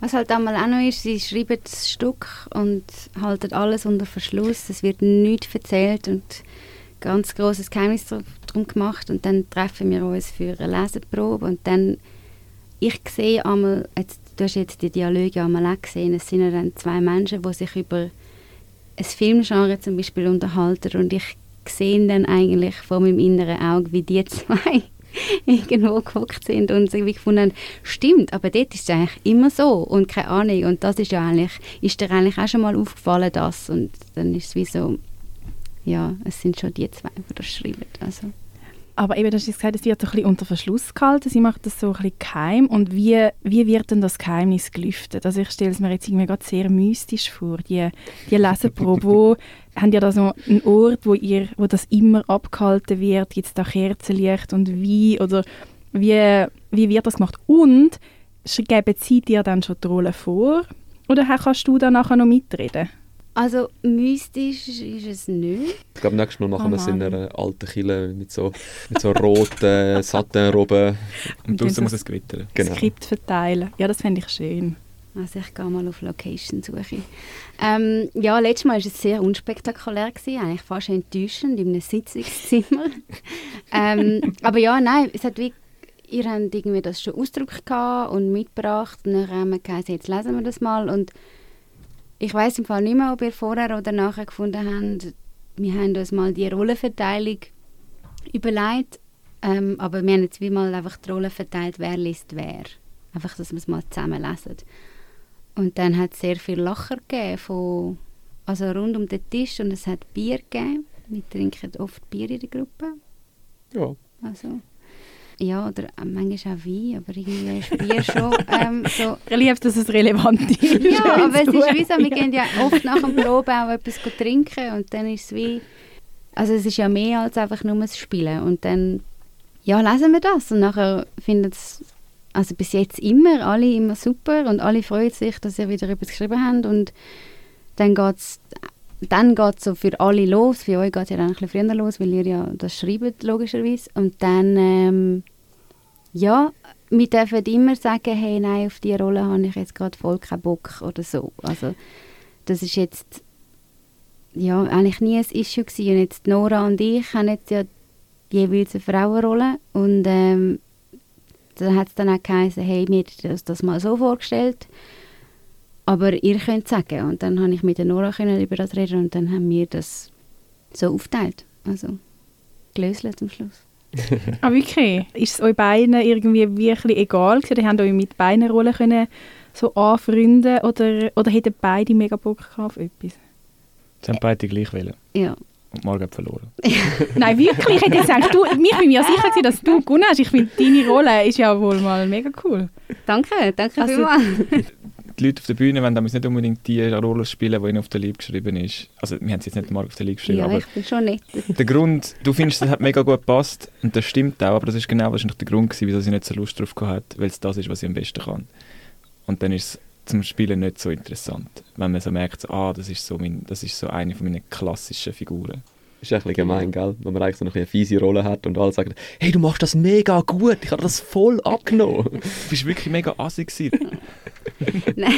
Was halt einmal auch noch ist, sie schreiben das Stück und halten alles unter Verschluss. Es wird nichts erzählt und ganz großes Geheimnis drum gemacht. Und dann treffen wir uns für eine Leseprobe und dann, ich sehe einmal, jetzt, du hast jetzt die Dialoge einmal auch gesehen, es sind dann zwei Menschen, die sich über ein Filmgenre zum Beispiel unterhalten und ich sehe dann eigentlich vor meinem inneren Auge, wie die zwei irgendwo gehockt sind und irgendwie gefunden haben, stimmt, aber dort ist es eigentlich immer so und keine Ahnung. Und das ist ja eigentlich, ist dir eigentlich auch schon mal aufgefallen, das? Und dann ist es wie so, ja, es sind schon die zwei, die das schreiben, also. Aber eben, du hast gesagt, es wird so ein bisschen unter Verschluss gehalten. Sie macht das so ein bisschen geheim. Und wie, wie wird denn das Geheimnis gelüftet? Also ich stelle es mir jetzt irgendwie gerade sehr mystisch vor. Die, die Leseprobe, wo haben ja da so einen Ort, wo, ihr, wo das immer abgehalten wird? Gibt es da Kerzenlicht und wie? Oder wie, wie wird das gemacht? Und geben sie dir dann schon die Rolle vor? Oder kannst du dann nachher noch mitreden? Also mystisch ist es nicht. Ich glaube, nächstes Mal machen Oh wir es in einer alten Kille mit so, mit so roten Satinroben. Und dann draußen muss es gewittern. Genau. Skript verteilen. Ja, das fände ich schön. Also ich gehe mal auf Location-Suche. Ähm, ja, letztes Mal war es sehr unspektakulär, gewesen, eigentlich fast enttäuschend, in einem Sitzungszimmer. ähm, aber ja, nein, es hat wie, ihr habt irgendwie das schon ausgedrückt gehabt und mitgebracht und dann haben wir gesagt, jetzt lesen wir das mal und ich weiß im Fall nicht mehr, ob ihr vorher oder nachher gefunden habt, wir haben uns mal die Rollenverteilung überlegt, ähm, aber wir haben jetzt wie mal einfach die Rollen verteilt, wer liest wer. Einfach, dass wir es mal zusammen lesen. Und dann hat es sehr viel Lacher gegeben, von, also rund um den Tisch und es hat Bier gegeben. Wir trinken oft Bier in der Gruppe. Ja. Also, ja, oder äh, manchmal auch Wein, aber irgendwie ist Bier schon ähm, so... Ich liebe, dass es relevant ist. Ja, aber es ist wie so, wir Ja. gehen ja oft nach dem Probe auch etwas trinken und dann ist es wie... Also es ist ja mehr als einfach nur das Spielen und dann, ja, lesen wir das und nachher finden es, also bis jetzt immer, alle immer super und alle freuen sich, dass ihr wieder etwas geschrieben habt und dann geht es dann geht's so für alle los, für euch geht es ja dann ein bisschen früher los, weil ihr ja das schreibt, logischerweise. Und dann, ähm, ja, wir dürfen immer sagen, hey, nein, auf diese Rolle habe ich jetzt gerade voll keinen Bock oder so. Also, das ist jetzt, ja, eigentlich nie ein Issue gewesen. Und jetzt Nora und ich haben jetzt ja jeweils eine Frauenrolle und ähm, da hat es dann auch geheißen, hey, mir das, das mal so vorgestellt, aber ihr könnt sagen. Und dann habe ich mit der Nora können über das reden und dann haben wir das so aufgeteilt. Also gelöst zum Schluss. Ah, wirklich? Ist es euch beiden irgendwie bisschen egal gewesen? Oder habt ihr euch mit beiden Rollen können so anfreunden oder, oder hätten beide mega Bock gehabt auf etwas? Sie haben beide gleich wählen. Ja, Und Margot verloren. Nein, wirklich. Ich hätte jetzt gedacht, du, ich bin mir sicher gewesen, dass du gewonnen hast. Ich finde, deine Rolle ist ja wohl mal mega cool. Danke, danke Also- vielmals. Die Leute auf der Bühne wollen damals nicht unbedingt die Rolle spielen, die ihnen auf der Liebe geschrieben ist. Also, wir haben es jetzt nicht Margot auf der Liebe geschrieben, Ja, aber ich bin schon nett. der Grund, du findest, es hat mega gut gepasst und das stimmt auch, aber das ist genau wahrscheinlich der Grund gewesen, wieso sie nicht so Lust drauf gehabt hat, weil es das ist, was sie am besten kann. Und dann ist es zum Spielen nicht so interessant, wenn man so merkt, ah, das ist so, mein, das ist so eine von meinen klassischen Figuren. Ist ein bisschen gemein, gell? Wenn man eigentlich so noch eine fiese Rolle hat und alle sagen, hey, du machst das mega gut, ich habe das voll abgenommen. Du bist wirklich mega assig gewesen. Nein.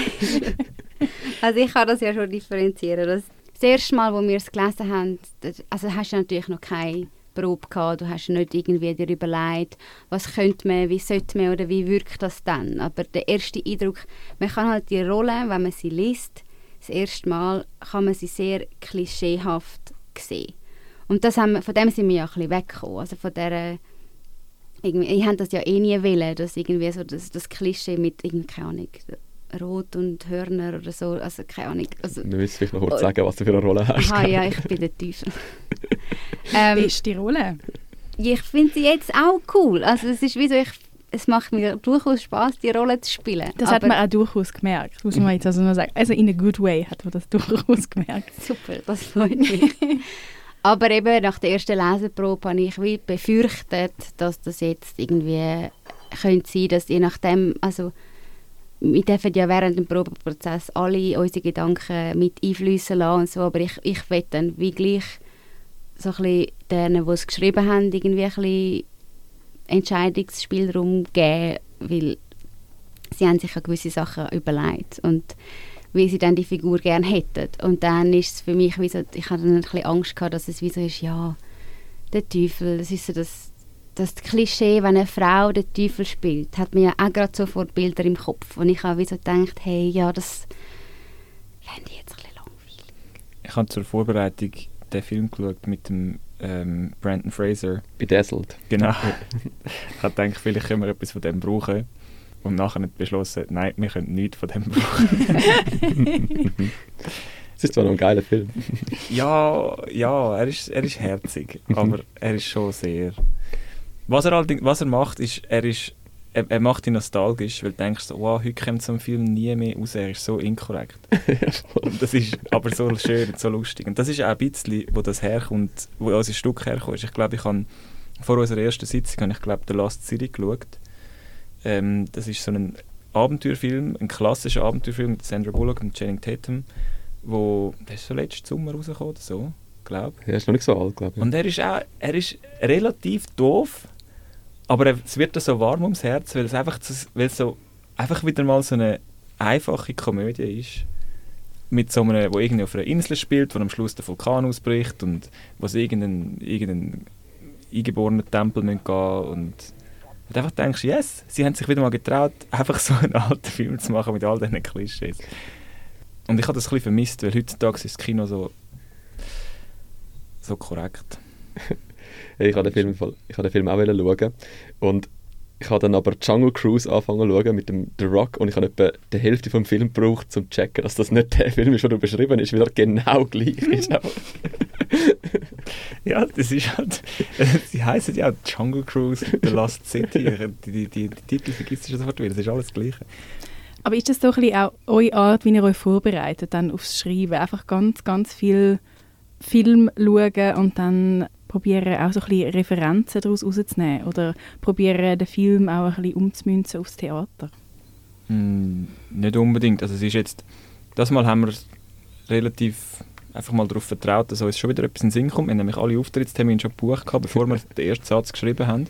Also ich kann das ja schon differenzieren. Das, das erste Mal, wo wir es gelesen haben, das, also hast du natürlich noch keine Probe gehabt, du hast nicht irgendwie dir überlegt, was könnte man, wie sollte man oder wie wirkt das dann. Aber der erste Eindruck, man kann halt die Rolle, wenn man sie liest, das erste Mal kann man sie sehr klischeehaft sehen. Und das haben wir, von dem sind wir ja ein bisschen weggekommen. Also von dieser, irgendwie, ich habe das ja eh nie wollen, dass irgendwie so das, das Klischee mit, irgendwie, keine Ahnung, Rot und Hörner oder so, also keine Ahnung. Also, Wir müssen vielleicht noch kurz sagen, was du für eine Rolle hast. aha, ja, ich bin der Teufel. ähm, Beste Rolle. ich finde sie jetzt auch cool. Also es ist wie so, ich, es macht mir durchaus Spaß, die Rolle zu spielen. Das hat man auch durchaus gemerkt, muss man jetzt also noch sagen. Also in a good way hat man das durchaus gemerkt. Super, das freut mich. Aber eben nach der ersten Leseprobe habe ich wie befürchtet, dass das jetzt irgendwie könnte sein, dass je nachdem, also wir dürfen ja während dem Probeprozess alle unsere Gedanken mit einfließen lassen und so, aber ich, ich will dann wie gleich so ein bisschen denen, die es geschrieben haben, irgendwie ein bisschen Entscheidungsspielraum geben, weil sie haben sich ja gewisse Sachen überlegt und wie sie dann die Figur gerne hätten. Und dann ist es für mich wie so, ich hatte dann ein bisschen Angst gehabt, dass es wie so ist, ja, der Teufel, das ist so das, das Klischee, wenn eine Frau den Teufel spielt, hat man ja auch gerade sofort Bilder im Kopf. Und ich habe wie so gedacht, hey, ja, das fände ich jetzt ein bisschen langweilig. Ich habe zur Vorbereitung den Film geschaut mit dem ähm, Brandon Fraser. Bedazzled. Genau. ich habe gedacht, vielleicht können wir etwas von dem brauchen. Und nachher nicht beschlossen, nein, wir können nichts von dem brauchen. Es ist zwar noch ein geiler Film. ja, ja, er ist, er ist herzig, aber er ist schon sehr... Was er, allerdings, was er macht, ist, er ist er, er macht dich nostalgisch, weil du denkst, so, wow, heute kommt so ein Film nie mehr raus, er ist so inkorrekt. und das ist aber so schön und so lustig. Und das ist auch ein bisschen, wo das herkommt, wo unser Stück herkommt. Ich glaube, ich habe vor unserer ersten Sitzung, habe ich glaube, The Last City geschaut. Ähm, das ist so ein Abenteuerfilm, ein klassischer Abenteuerfilm mit Sandra Bullock und Channing Tatum, wo, der ist so letzten Sommer rausgekommen oder so, glaube Er ist noch nicht so alt, glaube ich. und er ist auch, er ist relativ doof, aber er, es wird dir so warm ums Herz, weil es einfach, weil es so einfach wieder mal so eine einfache Komödie ist. Mit so einem, wo irgendwie auf einer Insel spielt, wo am Schluss der Vulkan ausbricht und wo sie irgendeinen, irgendeinen eingeborenen Tempel müssen gehen und und einfach denkst, yes, sie haben sich wieder mal getraut, einfach so einen alten Film zu machen mit all diesen Klischees. Und ich habe das ein bisschen vermisst, weil heutzutage ist das Kino so, so korrekt. Hey, ich habe den Film, ich habe den Film auch schauen. Und ich habe dann aber Jungle Cruise angefangen zu schauen mit dem The Rock und ich habe etwa die Hälfte vom Film gebraucht, um zu checken, dass das nicht der Film ist, der beschrieben ist, weil er genau gleich ist. Ja, das ist halt. Sie heißen ja auch Jungle Cruise, The Last City. Die, die, die, die Titel vergisst du schon sofort wieder. Das ist alles das Gleiche. Aber ist das so ein bisschen auch eure Art, wie ihr euch vorbereitet dann aufs Schreiben? Einfach ganz, ganz viel Film schauen und dann probieren auch so ein bisschen Referenzen daraus rauszunehmen? Oder probieren den Film auch ein bisschen umzumünzen aufs Theater? Hm, nicht unbedingt. Also es ist jetzt. Das Mal haben wir relativ einfach mal darauf vertraut, dass uns schon wieder etwas in den Sinn kommt. Wir haben nämlich alle Auftrittstermine schon gebucht, gehabt, bevor wir den ersten Satz geschrieben haben.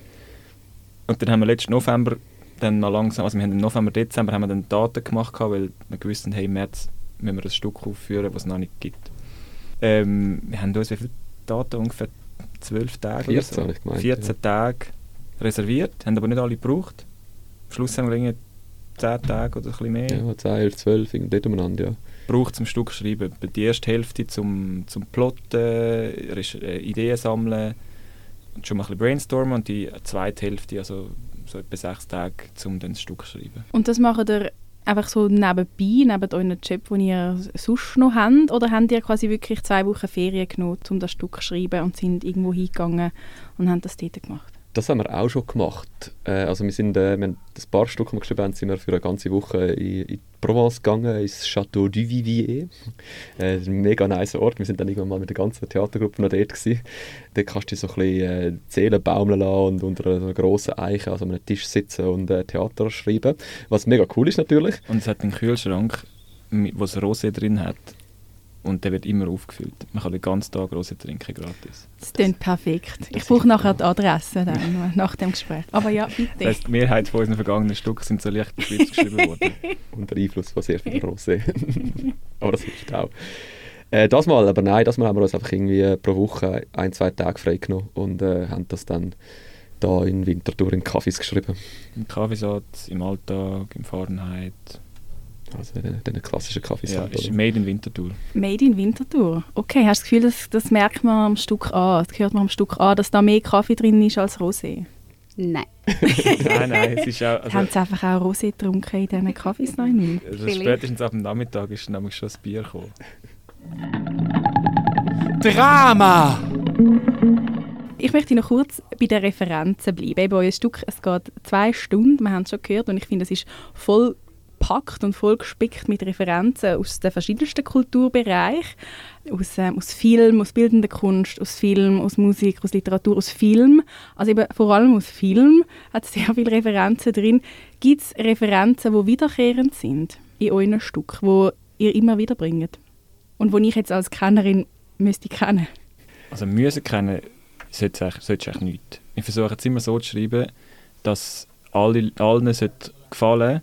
Und dann haben wir letzten November dann mal langsam, also wir haben im November, Dezember haben wir dann Daten gemacht, gehabt, weil wir gewusst haben, hey, im März müssen wir ein Stück aufführen, was es noch nicht gibt. Ähm, wir haben uns wie viele Daten? Ungefähr zwölf Tage 14 oder habe ich gemeint, 14 Tage reserviert, haben aber nicht alle gebraucht. Am Schluss haben wir irgendwie 10 Tage oder ein bisschen mehr ja, 10, 11, 12, irgendwie dort umeinander, ja. Gebraucht zum Stück schreiben. Die erste Hälfte zum, zum Plotten, äh, Ideen sammeln und schon mal ein bisschen brainstormen und die zweite Hälfte, also so etwa sechs Tage, um dann das Stück zu schreiben. Und das macht ihr einfach so nebenbei, neben euren Job, den ihr sonst noch habt? Oder habt ihr quasi wirklich zwei Wochen Ferien genommen, um das Stück zu schreiben und sind irgendwo hingegangen und haben das dort gemacht? Das haben wir auch schon gemacht. Äh, also wir sind, äh, wir haben das paar Stück, die geschrieben haben, sind wir für eine ganze Woche in, in Provence gegangen, ins Château du Vivier. Äh, ein mega nice Ort. Wir sind dann irgendwann mal mit der ganzen Theatergruppe noch dort gewesen. Dort kannst du so ein bisschen äh, die Seele baumeln lassen und unter einer grossen Eiche, also an einem Tisch sitzen und äh, Theater schreiben. Was mega cool ist natürlich. Und es hat einen Kühlschrank, wo es Rosé drin hat. Und der wird immer aufgefüllt. Man kann den ganzen Tag Rosé trinken, gratis. Das klingt perfekt. Ich brauche nachher die Adresse dann, nach dem Gespräch. Aber ja, bitte. Das heisst, die Mehrheit von unseren vergangenen Stücken sind so leicht Schweiz geschrieben worden. Unter Einfluss von sehr viel Rosé. aber das hilft auch. Äh, das mal, aber nein, das mal haben wir uns einfach irgendwie pro Woche ein, zwei Tage freigenommen und äh, haben das dann da in Winterthur in Kaffees geschrieben. Im Kaffeesatz, im Alltag, im Fahrenheit. Also den, den klassischen Ja, Kaffeesatz. ist? Made in Winterthur. Made in Winterthur. Okay, hast du das Gefühl, das, das merkt man am Stück an? Das hört man am Stück an, dass da mehr Kaffee drin ist als Rosé? Nein. nein, nein, es ist auch... Also, haben sie einfach auch Rosé getrunken in diesen Kaffees noch nicht? also spätestens ab dem Nachmittag ist nämlich schon das Bier gekommen. Drama! Ich möchte noch kurz bei den Referenzen bleiben. Eben, euer Stück, es geht zwei Stunden, wir haben es schon gehört, und ich finde, es ist voll packt und voll gespickt mit Referenzen aus den verschiedensten Kulturbereichen. Aus, ähm, aus Film, aus bildender Kunst, aus Film, aus Musik, aus Literatur, aus Film. Also eben vor allem aus Film hat es sehr viele Referenzen drin. Gibt es Referenzen, die wiederkehrend sind in euren Stück, wo ihr immer wieder bringt? Und wo ich jetzt als Kennerin müsste kennen? Also müssen kennen sollte es eigentlich, sollte nicht. Ich versuche es immer so zu schreiben, dass alle, allen sollte gefallen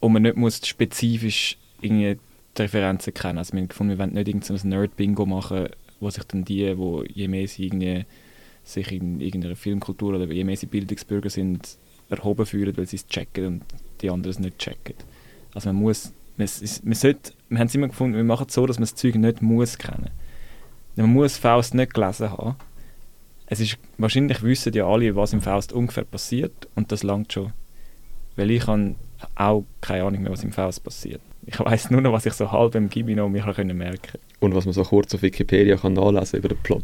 und man nicht muss spezifisch irgendwie die Referenzen kennen. Also wir haben gefunden, wir wollen nicht irgendein Nerd-Bingo machen, wo sich dann die, wo je mehr sie irgendwie sich in irgendeiner Filmkultur oder je mehr sie Bildungsbürger sind, erhoben fühlen, weil sie es checken und die anderen es nicht checken. Also man muss, man, man sollte, wir haben es immer gefunden, wir machen es so, dass man das Zeug nicht muss kennen. Man muss Faust nicht gelesen haben. Es ist, wahrscheinlich wissen ja alle, was im Faust ungefähr passiert und das langt schon. Weil ich habe auch keine Ahnung mehr, was im Faust passiert. Ich weiß nur noch, was ich so halb im Gibi noch mir können merken Und was man so kurz auf Wikipedia kann nachlesen über den Plot.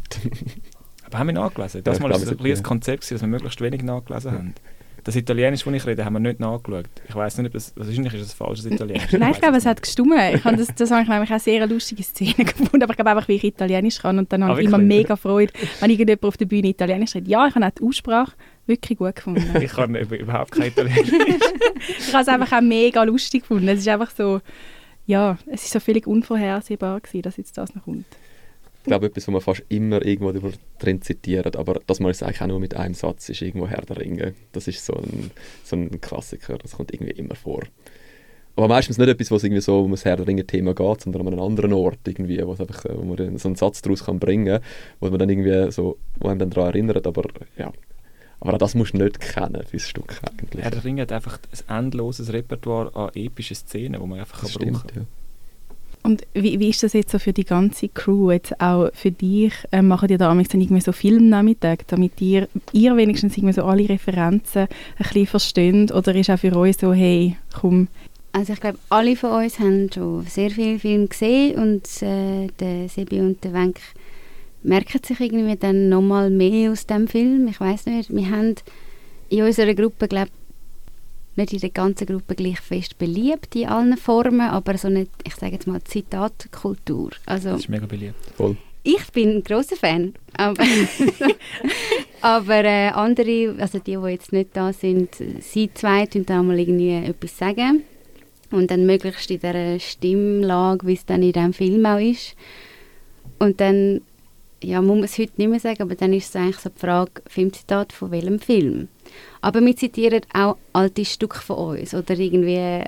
Aber haben wir nachgelesen? Das Ja, mal glaube, ist ein das ja. Konzept, dass wir möglichst wenig nachgelesen haben. Das Italienisch, das ich rede, haben wir nicht nachgeschaut. Ich weiß nicht, ob das, wahrscheinlich ist es falsches Italienisch. Nein, ich glaube, es hat gestummt. Ich habe das, das habe ich nämlich auch sehr eine lustige Szene gefunden, aber ich glaube einfach, wie ich Italienisch kann und dann habe Ah, ich immer mega Freude, wenn irgendjemand auf der Bühne Italienisch redet. Ja, ich habe auch die Aussprache wirklich gut gefunden. Ich kann über- überhaupt kein Italienisch. ich habe es einfach auch mega lustig gefunden. Es ist einfach so, ja, es ist so völlig unvorhersehbar gewesen, dass jetzt das noch kommt. Ich glaube, etwas, was man fast immer irgendwo drin zitiert, aber das mal ist eigentlich auch nur mit einem Satz, ist irgendwo Herr der Ringe. Das ist so ein, so ein Klassiker, das kommt irgendwie immer vor. Aber meistens nicht etwas, was irgendwie so um das Herr der Ringe-Thema geht, sondern an einem anderen Ort irgendwie, wo, es einfach, äh, wo man so einen Satz daraus kann bringen kann, wo man dann irgendwie so, wo einem dann daran erinnert, aber ja. Aber auch das musst du nicht kennen fürs Stück eigentlich. Herr hat einfach ein endloses Repertoire an epischen Szenen, die man einfach das kann brauchen stimmt, ja. Und wie, wie ist das jetzt so für die ganze Crew, jetzt auch für dich? Ähm, machen ihr da dann irgendwie so Filmnachmittag, damit ihr, ihr wenigstens irgendwie so alle Referenzen ein bisschen versteht? Oder ist auch für euch so, hey, komm, Also ich glaube, alle von uns haben schon sehr viele Filme gesehen und äh, der Sebi und der Wenk merken sich irgendwie dann nochmal mehr aus dem Film. Ich weiß nicht, wir haben in unserer Gruppe, glaube nicht in der ganzen Gruppe gleich fest beliebt in allen Formen, aber so eine, ich sage jetzt mal, Zitatkultur. Also Das ist mega beliebt. Voll. ich bin ein großer Fan, aber, aber äh, andere, also die, die jetzt nicht da sind, sie zwei tun da mal irgendwie etwas sagen und dann möglichst in der Stimmlage, wie es dann in diesem Film auch ist. Und dann, ja, muss man es heute nicht mehr sagen, aber dann ist es eigentlich so die Frage, Filmzitat von welchem Film? Aber wir zitieren auch alte Stücke von uns oder irgendwie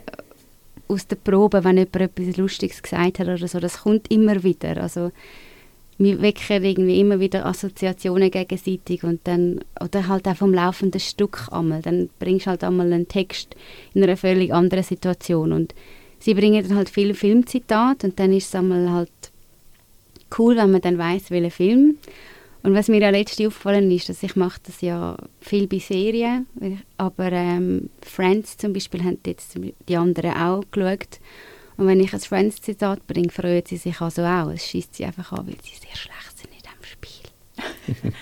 aus der Probe, wenn jemand etwas Lustiges gesagt hat oder so, das kommt immer wieder. Also wir wecken irgendwie immer wieder Assoziationen gegenseitig und dann, oder halt auch vom laufenden Stück einmal. Dann bringst du halt einmal einen Text in einer völlig anderen Situation und sie bringen dann halt viele Filmzitate und dann ist es einmal halt cool, wenn man dann weiß, welcher Film. Und was mir ja letztens aufgefallen ist, dass ich mache das ja viel bei Serien, aber ähm, Friends zum Beispiel haben jetzt die anderen auch geschaut. Und wenn ich ein Friends-Zitat bringe, freuen sie sich also auch. Es schießt sie einfach an, weil sie sehr schlecht sind in diesem Spiel.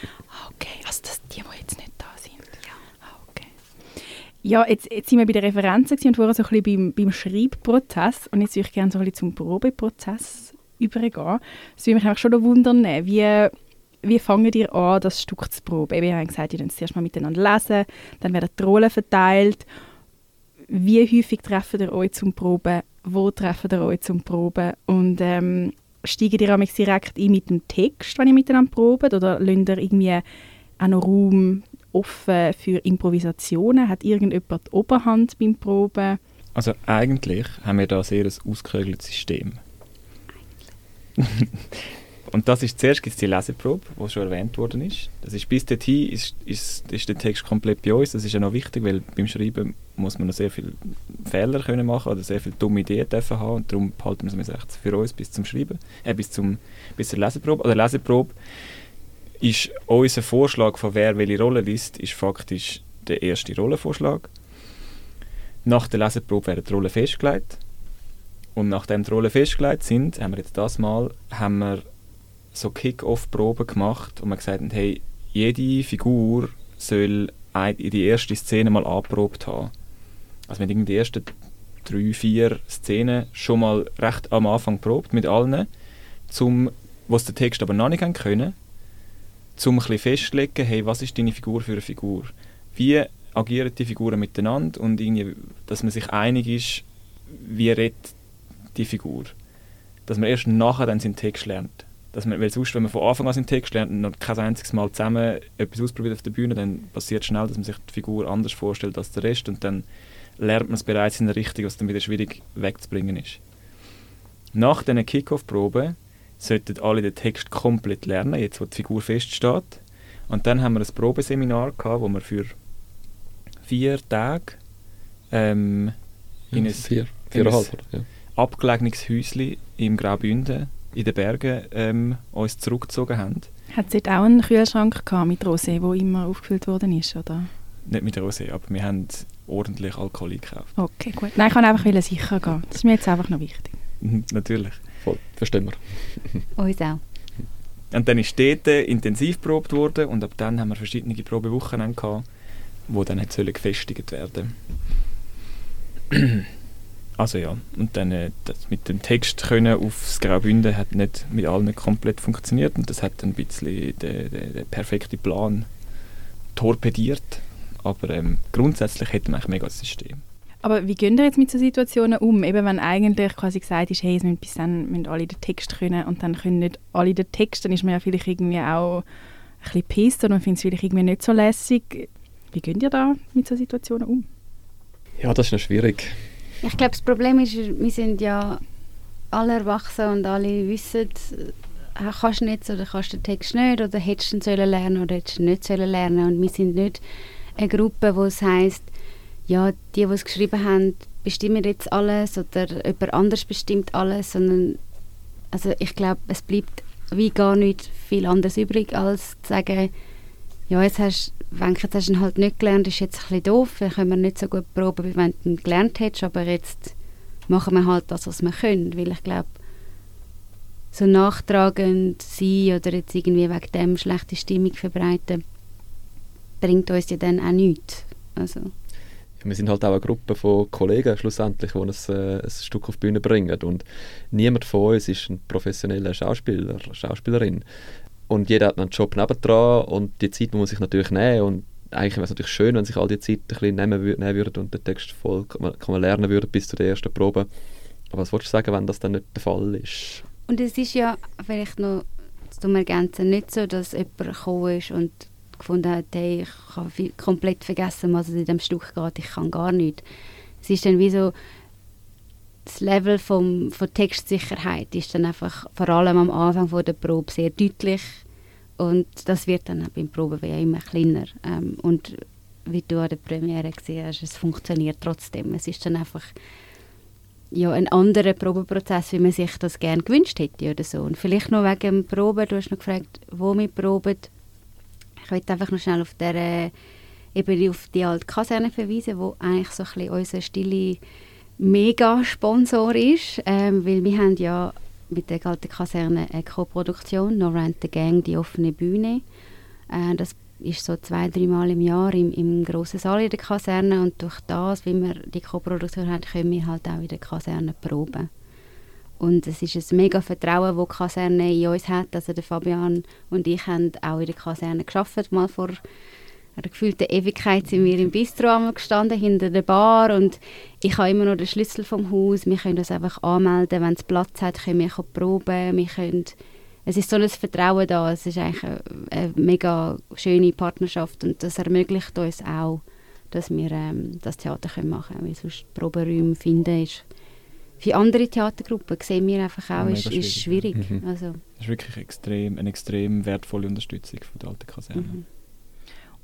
Okay, also das, die, die jetzt nicht da sind. Ja, ah, okay. Ja, jetzt, jetzt sind wir bei den Referenzen und vorher so ein bisschen beim, beim Schreibprozess. Und jetzt würde ich gerne so ein bisschen zum Probeprozess übergehen. Es würde mich einfach schon wundern, wie wie fangt ihr an, das Stück zu proben? Ihr habt gesagt, ihr könnt es zuerst mal miteinander lesen, dann werden die Rollen verteilt. Wie häufig treffen ihr euch zum Proben? Wo treffen ihr euch zum Proben? Und ähm, steigt ihr direkt ein mit dem Text, wenn ihr miteinander probt? Oder lasst ihr irgendwie auch noch Raum offen für Improvisationen? Hat irgendjemand die Oberhand beim Proben? Also eigentlich haben wir da sehr ein ausgeklügeltes System. Und das ist zuerst gibt's die Leseprobe, die schon erwähnt worden ist. Das ist bis dorthin ist, ist, ist der Text komplett bei uns. Das ist ja noch wichtig, weil beim Schreiben muss man noch sehr viele Fehler können machen oder sehr viele dumme Ideen dürfen haben und darum behalten wir es für uns bis zum Schreiben, äh, bis, zum, bis zur Leseprobe. Oder Leseprobe ist unser Vorschlag von wer welche Rolle liest, ist faktisch der erste Rollenvorschlag. Nach der Leseprobe werden die Rollen festgelegt. Und nachdem die Rollen festgelegt sind, haben wir jetzt das Mal haben wir so Kick-Off-Proben gemacht und wir gesagt haben, hey, jede Figur soll die erste Szene mal angeprobt haben. Also wir haben die ersten drei, vier Szenen schon mal recht am Anfang probt mit allen, zum, was der Text aber noch nicht können, zum ein festlegen, hey, was ist deine Figur für eine Figur? Wie agieren die Figuren miteinander und irgendwie, dass man sich einig ist, wie redet die Figur. Dass man erst nachher dann seinen Text lernt dass man, weil sonst, wenn man von Anfang an seinen Text lernt und kein einziges Mal zusammen etwas ausprobiert auf der Bühne, dann passiert schnell, dass man sich die Figur anders vorstellt als der Rest und dann lernt man es bereits in der Richtung, was dann wieder schwierig wegzubringen ist. Nach diesen Kickoff-Proben sollten alle den Text komplett lernen, jetzt wo die Figur feststeht. Und dann haben wir ein Probeseminar gehabt, wo wir für vier Tage ähm, in ein, vier, viereinhalb, ja. Abgelegenes Häuschen im Graubünden in den Bergen ähm, uns zurückgezogen haben. Hat es dort auch einen Kühlschrank gehabt mit Rosé, der immer aufgefüllt worden ist, oder? Nicht mit Rosé, aber wir haben ordentlich Alkohol gekauft. Okay, gut. Nein, ich wollte einfach sicher gehen. Das ist mir jetzt einfach noch wichtig. Mhm, natürlich. Voll, verstehen wir. Uns auch. Und dann ist dort intensiv probt worden und ab dann haben wir verschiedene Probewochen gehabt, die dann gefestigt werden Also ja, und dann äh, das mit dem Text können aufs Graubünden hat nicht mit allen komplett funktioniert und das hat ein bisschen den, den, den perfekten Plan torpediert. Aber ähm, grundsätzlich hätte man eigentlich mega das System. Aber wie gehen ihr jetzt mit so Situationen um? Eben wenn eigentlich quasi gesagt ist, hey, es müssen bis dann müssen alle den Text können und dann können nicht alle den Text, dann ist man ja vielleicht irgendwie auch ein bisschen pisst oder man findet es vielleicht irgendwie nicht so lässig. Wie geht ihr da mit so Situationen um? Ja, das ist noch schwierig. Ich glaube, das Problem ist, wir sind ja alle erwachsen und alle wissen, äh, kannst du nicht oder kannst den Text nicht oder hättest du ihn sollen lernen oder hättest du ihn nicht sollen lernen. Und wir sind nicht eine Gruppe, wo es heisst, ja, die, die es geschrieben haben, bestimmen jetzt alles oder jemand anders bestimmt alles, sondern also ich glaube, es bleibt wie gar nicht viel anderes übrig, als zu sagen, ja, jetzt hast, wenn du ihn halt nicht gelernt, ist jetzt ein bisschen doof, dann können wir nicht so gut proben, wie wenn du ihn gelernt hättest, aber jetzt machen wir halt das, was wir können, weil ich glaube, so nachtragend sein oder jetzt irgendwie wegen dem schlechte Stimmung verbreiten, bringt uns ja dann auch nichts. Also. Wir sind halt auch eine Gruppe von Kollegen schlussendlich, die ein, äh, ein Stück auf die Bühne bringen und niemand von uns ist ein professioneller Schauspieler, Schauspielerin. Und jeder hat einen Job nebendran und die Zeit muss man sich natürlich nehmen und eigentlich wäre es natürlich schön, wenn sich all die Zeit ein bisschen nehmen, nehmen würden und den Text voll kann kann man lernen würde bis zu der ersten Probe. Aber was wolltest du sagen, wenn das dann nicht der Fall ist? Und es ist ja vielleicht noch zum Ergänzen nicht so, dass jemand gekommen ist und gefunden hat, hey, ich habe komplett vergessen, was es in dem Stück geht, ich kann gar nicht. Es ist dann wie so, das Level vom, von Textsicherheit ist dann einfach vor allem am Anfang von der Probe sehr deutlich und das wird dann beim Proben immer kleiner. Ähm, und wie du an der Premiere gesehen hast, es funktioniert trotzdem. Es ist dann einfach ja, ein anderer Probeprozess, wie man sich das gerne gewünscht hätte oder so. Und vielleicht noch wegen dem Proben, du hast noch gefragt, wo wir proben. Ich möchte einfach noch schnell auf, der, eben auf die alte Kaserne verweisen, wo eigentlich so ein bisschen unser stille Mega-Sponsor ist, ähm, weil wir haben ja mit der alten Kaserne eine Co-Produktion, No Rent the Gang, die offene Bühne. Äh, das ist so zwei, dreimal im Jahr im, im grossen Saal in der Kaserne und durch das, wie wir die Co-Produktion haben, können wir halt auch in der Kaserne proben. Und es ist ein mega Vertrauen, das die Kaserne in uns hat. Also der Fabian und ich haben auch in der Kaserne geschafft, mal vor einer gefühlten Ewigkeit sind wir im Bistro gestanden, hinter der Bar und ich habe immer noch den Schlüssel vom Haus. Wir können das einfach anmelden, wenn es Platz hat, können wir proben, wir können es ist so ein Vertrauen da. Es ist eigentlich eine, eine mega schöne Partnerschaft und das ermöglicht uns auch, dass wir ähm, das Theater können machen können. Weil sonst Proberäume finden ist für andere Theatergruppen sehen wir einfach auch, ja, ist, schwierig. Ist schwierig. Mhm. Also. Das ist wirklich extrem, eine extrem wertvolle Unterstützung von der alten Kaserne. Mhm.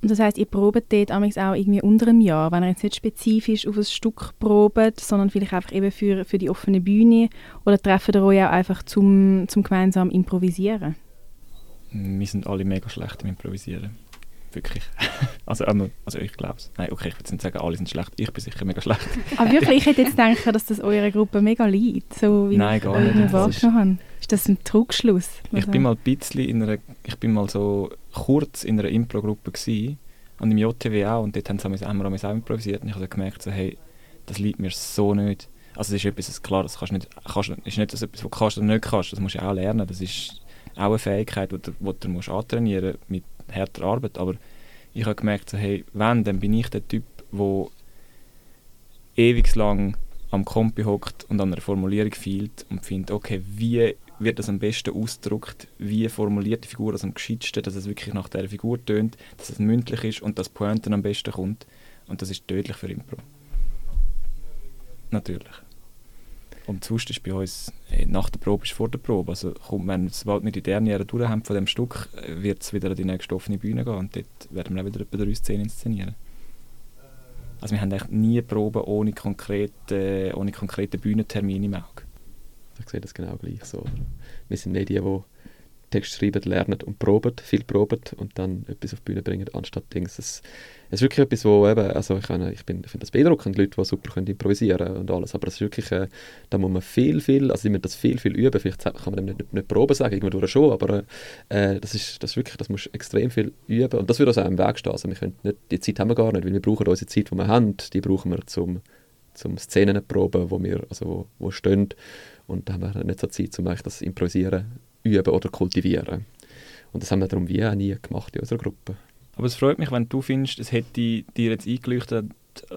Und das heißt, ihr probt dort auch irgendwie unter einem Jahr, wenn ihr jetzt nicht spezifisch auf ein Stück probt, sondern vielleicht einfach eben für, für die offene Bühne oder treffen ihr euch auch einfach zum, zum gemeinsam Improvisieren? Wir sind alle mega schlecht im Improvisieren. Wirklich. Also, also ich glaube es. Nein, okay, ich würde nicht sagen, alle sind schlecht. Ich bin sicher mega schlecht. Aber wirklich, ich hätte jetzt gedacht, dass das eurer Gruppe mega liegt, so wie Nein, gar nicht. wahrgenommen habe. Ist das ein Trugschluss? Ich bin mal ein bisschen in einer, ich bin mal so kurz in einer Impro-Gruppe und im JTW auch und dort haben, sie, wir auch improvisiert und ich habe gemerkt, so, hey, das liegt mir so nicht. Also es ist etwas, klar, das kannst nicht, kannst, ist nicht das etwas, was kannst oder nicht kannst, das musst du auch lernen, das ist auch eine Fähigkeit, die du, die du musst antrainieren mit harter Arbeit, aber ich habe gemerkt, so, hey, wenn, dann bin ich der Typ, der ewig lang am Kompi hockt und an einer Formulierung fehlt und findet, okay, wie wird das am besten ausgedrückt, wie formuliert die Figur das am gescheitsten, dass es wirklich nach der Figur tönt, dass es mündlich ist und dass Pointen am besten kommt. Und das ist tödlich für Impro. Natürlich. Und sonst ist bei uns, hey, nach der Probe ist vor der Probe. Also kommt, wenn, sobald wir die Derniere durch haben von dem Stück, wird es wieder an die nächste offene Bühne gehen und dort werden wir auch wieder etwa drei Szenen inszenieren. Also wir haben eigentlich nie Proben ohne konkrete, ohne konkrete Bühnentermine im Auge. Ich sehe das genau gleich so. Wir sind nicht die, die Text schreiben, lernen und proben, viel proben und dann etwas auf die Bühne bringen, anstatt Dings. Es, ist wirklich etwas, wo eben, also ich, meine, ich, bin, ich finde das beeindruckend, Leute, die super können improvisieren und alles, aber es ist wirklich, äh, da muss man viel, viel, also man das viel, viel üben, vielleicht kann man dem nicht, nicht proben sagen, irgendwo schon, aber äh, das ist das wirklich, das muss extrem viel üben und das würde uns auch im Weg stehen, also wir können nicht, die Zeit haben wir gar nicht, weil wir brauchen unsere Zeit, die wir haben, die brauchen wir zum, zum Szenen proben, wo wir, also wo, wo stehen und da haben wir nicht so Zeit, um das Improvisieren üben oder kultivieren. Und das haben wir darum wie auch nie gemacht in unserer Gruppe. Aber es freut mich, wenn du findest, es hätte dir jetzt eingeleuchtet,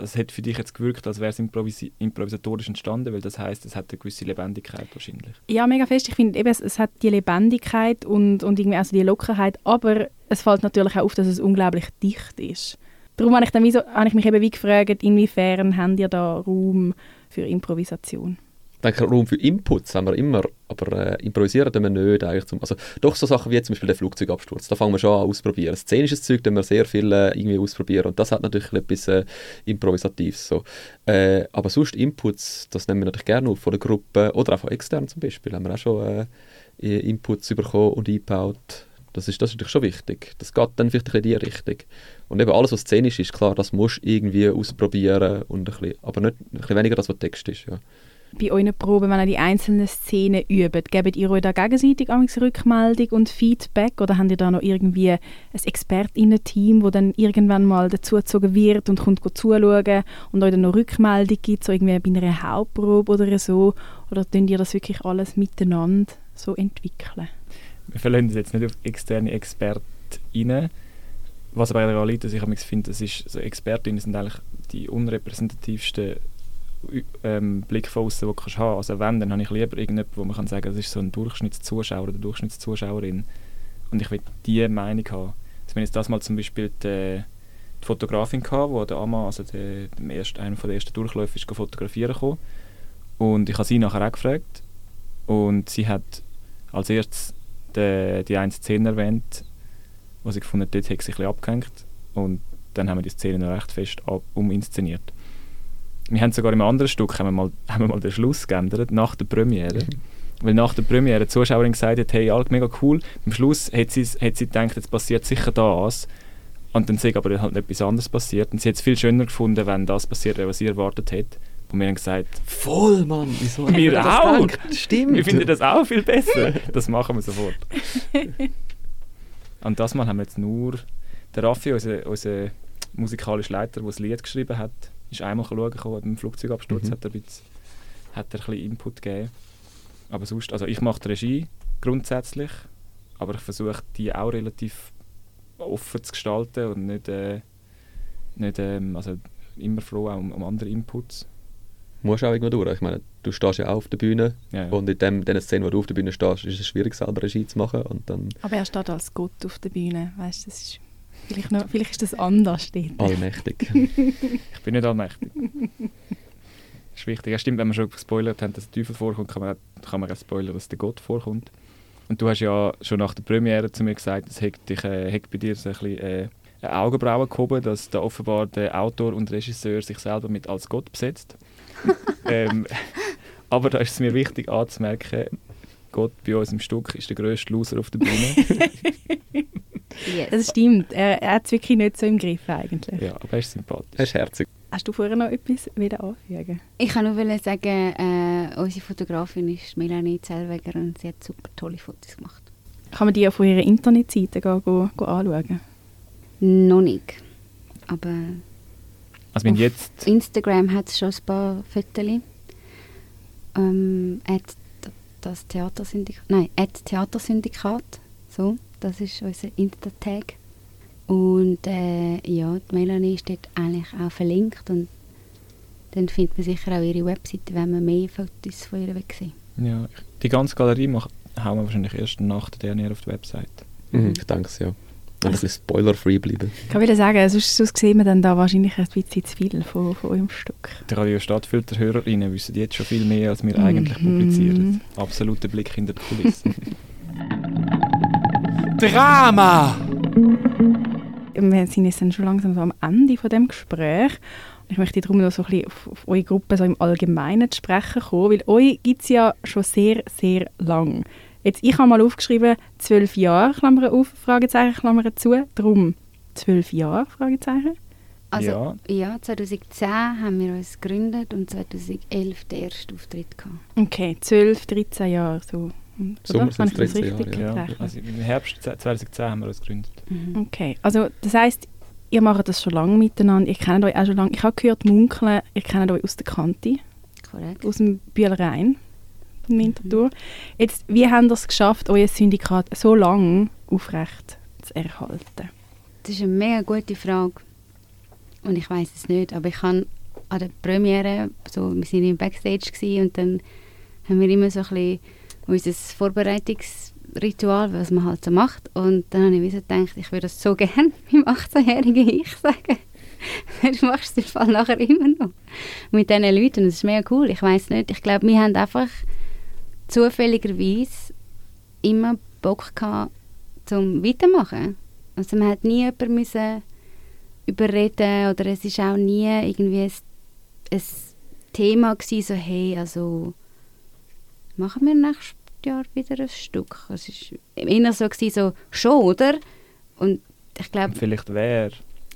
es hätte für dich jetzt gewirkt, als wäre es improvisi improvisatorisch entstanden, weil das heißt, es hat eine gewisse Lebendigkeit wahrscheinlich. Ja, mega fest. Ich finde eben, es, es, hat die Lebendigkeit und, und irgendwie also die Lockerheit, aber es fällt natürlich auch auf, dass es unglaublich dicht ist. Darum habe ich, dann wie so, habe ich mich eben wie gefragt, inwiefern habt ihr da Raum für Improvisation? Denke, Raum für Inputs haben wir immer, aber äh, improvisieren tun wir nicht. Eigentlich zum, also, doch so Sachen wie zum Beispiel der Flugzeugabsturz, da fangen wir schon an ausprobieren. Szenisches Zeug tun wir sehr viel äh, irgendwie ausprobieren und das hat natürlich etwas äh, Improvisatives. So. Äh, aber sonst Inputs, das nehmen wir natürlich gerne auf von der Gruppe oder auch von extern zum Beispiel, haben wir auch schon äh, Inputs bekommen und eingebaut. Das ist, das ist natürlich schon wichtig. Das geht dann vielleicht in die Richtung. Und eben alles, was szenisch ist, klar, das musst du irgendwie ausprobieren, und ein bisschen, aber nicht, ein bisschen weniger das, was Text ist. Ja bei euren Proben, wenn ihr die einzelnen Szenen übt? Gebt ihr euch da gegenseitig Rückmeldung und Feedback oder habt ihr da noch irgendwie ein ExpertInnen-Team, das dann irgendwann mal dazugezogen wird und kommt zuschauen und euch dann noch Rückmeldung gibt, so irgendwie bei einer Hauptprobe oder so? Oder könnt ihr das wirklich alles miteinander so entwickeln? Wir verlassen uns jetzt nicht auf externe ExpertInnen, was aber in der Realität, ich finde, das ist, so Expertinnen sind eigentlich die unrepräsentativsten ähm, Blick von außen, den du haben kannst. Also wenn, dann habe ich lieber irgendjemanden, wo man kann sagen, das ist so ein Durchschnittszuschauer oder Durchschnittszuschauerin. Und ich will diese Meinung haben. Also wenn jetzt das mal zum Beispiel die, die Fotografin hatte, wo der Amma, also der, der erste, einer der ersten Durchläufe ist fotografieren kam. Und ich habe sie nachher auch gefragt. Und sie hat als erstes die, die eine Szene erwähnt, wo sie gefunden hat, dort hat sich ein bisschen abgehängt. Und dann haben wir die Szene recht fest uminszeniert. Wir haben sogar im anderen Stück haben wir mal, haben wir mal den Schluss geändert, nach der Premiere. Weil nach der Premiere die Zuschauerin gesagt hat, hey, alles mega cool. Am Schluss hat sie, hat sie gedacht, jetzt passiert sicher das. Und dann ist aber halt etwas anderes passiert. Und sie hat es viel schöner gefunden, wenn das passiert wäre, was sie erwartet hat. Und wir haben gesagt, Voll, Mann! Wieso Wir auch. Stimmt! wir finden das auch viel besser. Das machen wir sofort. Und das Mal haben wir jetzt nur... Der Raffi, unser, unser musikalischer Leiter, der das Lied geschrieben hat, ist einmal schauen gekommen, beim Flugzeugabsturz Mhm. hat, er ein bisschen, hat er ein bisschen Input gegeben. Aber sonst, also ich mache die Regie grundsätzlich, aber ich versuche die auch relativ offen zu gestalten und nicht, äh, nicht ähm, also immer froh auch um, um andere Inputs. musst auch irgendwo durch. Ich meine, du stehst ja auch auf der Bühne Ja, ja. und in dem, den Szenen, wo du auf der Bühne stehst, ist es schwierig, selber Regie zu machen. Und dann Aber er steht als Gott auf der Bühne. Weißt, das ist, vielleicht, noch, vielleicht ist das anders dort. allmächtig. Ich bin nicht allmächtig. Das ist wichtig. Ja, stimmt, wenn wir schon gespoilert haben, dass der Teufel vorkommt, kann man, auch- kann man auch spoilern, dass der Gott vorkommt. Und du hast ja schon nach der Premiere zu mir gesagt, es hat, dich, äh, hat bei dir so ein bisschen äh, eine Augenbraue gehoben, dass da offenbar der Autor und Regisseur sich selber mit als Gott besetzt. ähm, aber da ist es mir wichtig anzumerken, Gott bei uns im Stück ist der grösste Loser auf der Bühne. Yes. Das stimmt. Er, er hat es wirklich nicht so im Griff eigentlich. ja, aber er ist sympathisch. Er ist herzig. Hast du vorher noch etwas wieder anfügen? Ich kann nur wollen sagen, äh, unsere Fotografin ist Melanie Zellweger und sie hat super tolle Fotos gemacht. Kann man die auf ihrer Internetseite go, go, go anschauen? Noch nicht. Aber Also wenn Auf jetzt... Instagram hat es schon ein paar Fotos. Ähm, at das Theatersyndikat. Nein, at Theatersyndikat. So, das ist unser Insta-Tag. Und äh, ja, die Melanie ist dort eigentlich auch verlinkt und dann findet man sicher auch ihre Webseite, wenn man mehr Fotos von ihr will sehen. Ja, die ganze Galerie macht, hauen wir wahrscheinlich erst nach der DNA auf die Website. Mhm. Ich denke es ja. Ein bisschen spoiler-free bleiben. Ich kann wieder sagen, sonst, sonst sehen wir dann da wahrscheinlich ein bisschen zu viel von, von eurem Stück. Die Radio Stadtfilter-Hörerinnen wissen jetzt schon viel mehr, als wir Mhm. eigentlich publizieren. Absoluter Blick hinter die Kulissen. Drama! Wir sind jetzt dann schon langsam so am Ende von dem Gespräch. Ich möchte darum noch so ein bisschen auf, auf eure Gruppe so im Allgemeinen zu sprechen kommen, weil euch gibt es ja schon sehr, sehr lang. Jetzt, ich habe mal aufgeschrieben, zwölf Jahre, Klammer auf, Fragezeichen, Klammer zu. Darum zwölf Jahre, Fragezeichen. Also, Ja. ja. 2010 haben wir uns gegründet und 2011 den ersten Auftritt gehabt. Okay, 12, 13 Jahre so. Oder? Sommer Habe das 13 richtig Jahre, ja, also Im Herbst 2010 haben wir uns gegründet. Mhm. Okay, also das heisst, ihr macht das schon lange miteinander, ihr kennt euch auch schon lange. Ich habe gehört, munkeln, ihr kennt euch aus der Kante, Korrekt. aus dem Bühlerrhein in Winterthur. Jetzt, wie habt ihr es geschafft, euer Syndikat so lange aufrecht zu erhalten? Das ist eine mega gute Frage. Und ich weiß es nicht, aber ich kann an der Premiere, so, wir sind im Backstage und dann haben wir immer so ein bisschen unser Vorbereitungsritual, was man halt so macht. Und dann habe ich so gedacht, ich würde das so gerne meinem 18-jährigen Ich sagen. du machst es im Fall nachher immer noch. Mit diesen Leuten. Das ist mega cool. Ich weiß nicht. Ich glaube, wir haben einfach zufälligerweise immer Bock gehabt, zum weitermachen. Also man hat nie jemanden müssen überreden oder es ist auch nie irgendwie ein, ein Thema gewesen, so hey, also machen wir nächstes Jahr wieder ein Stück. Es ist eher so gewesen, so schon, oder? Und ich glaube, vielleicht wer.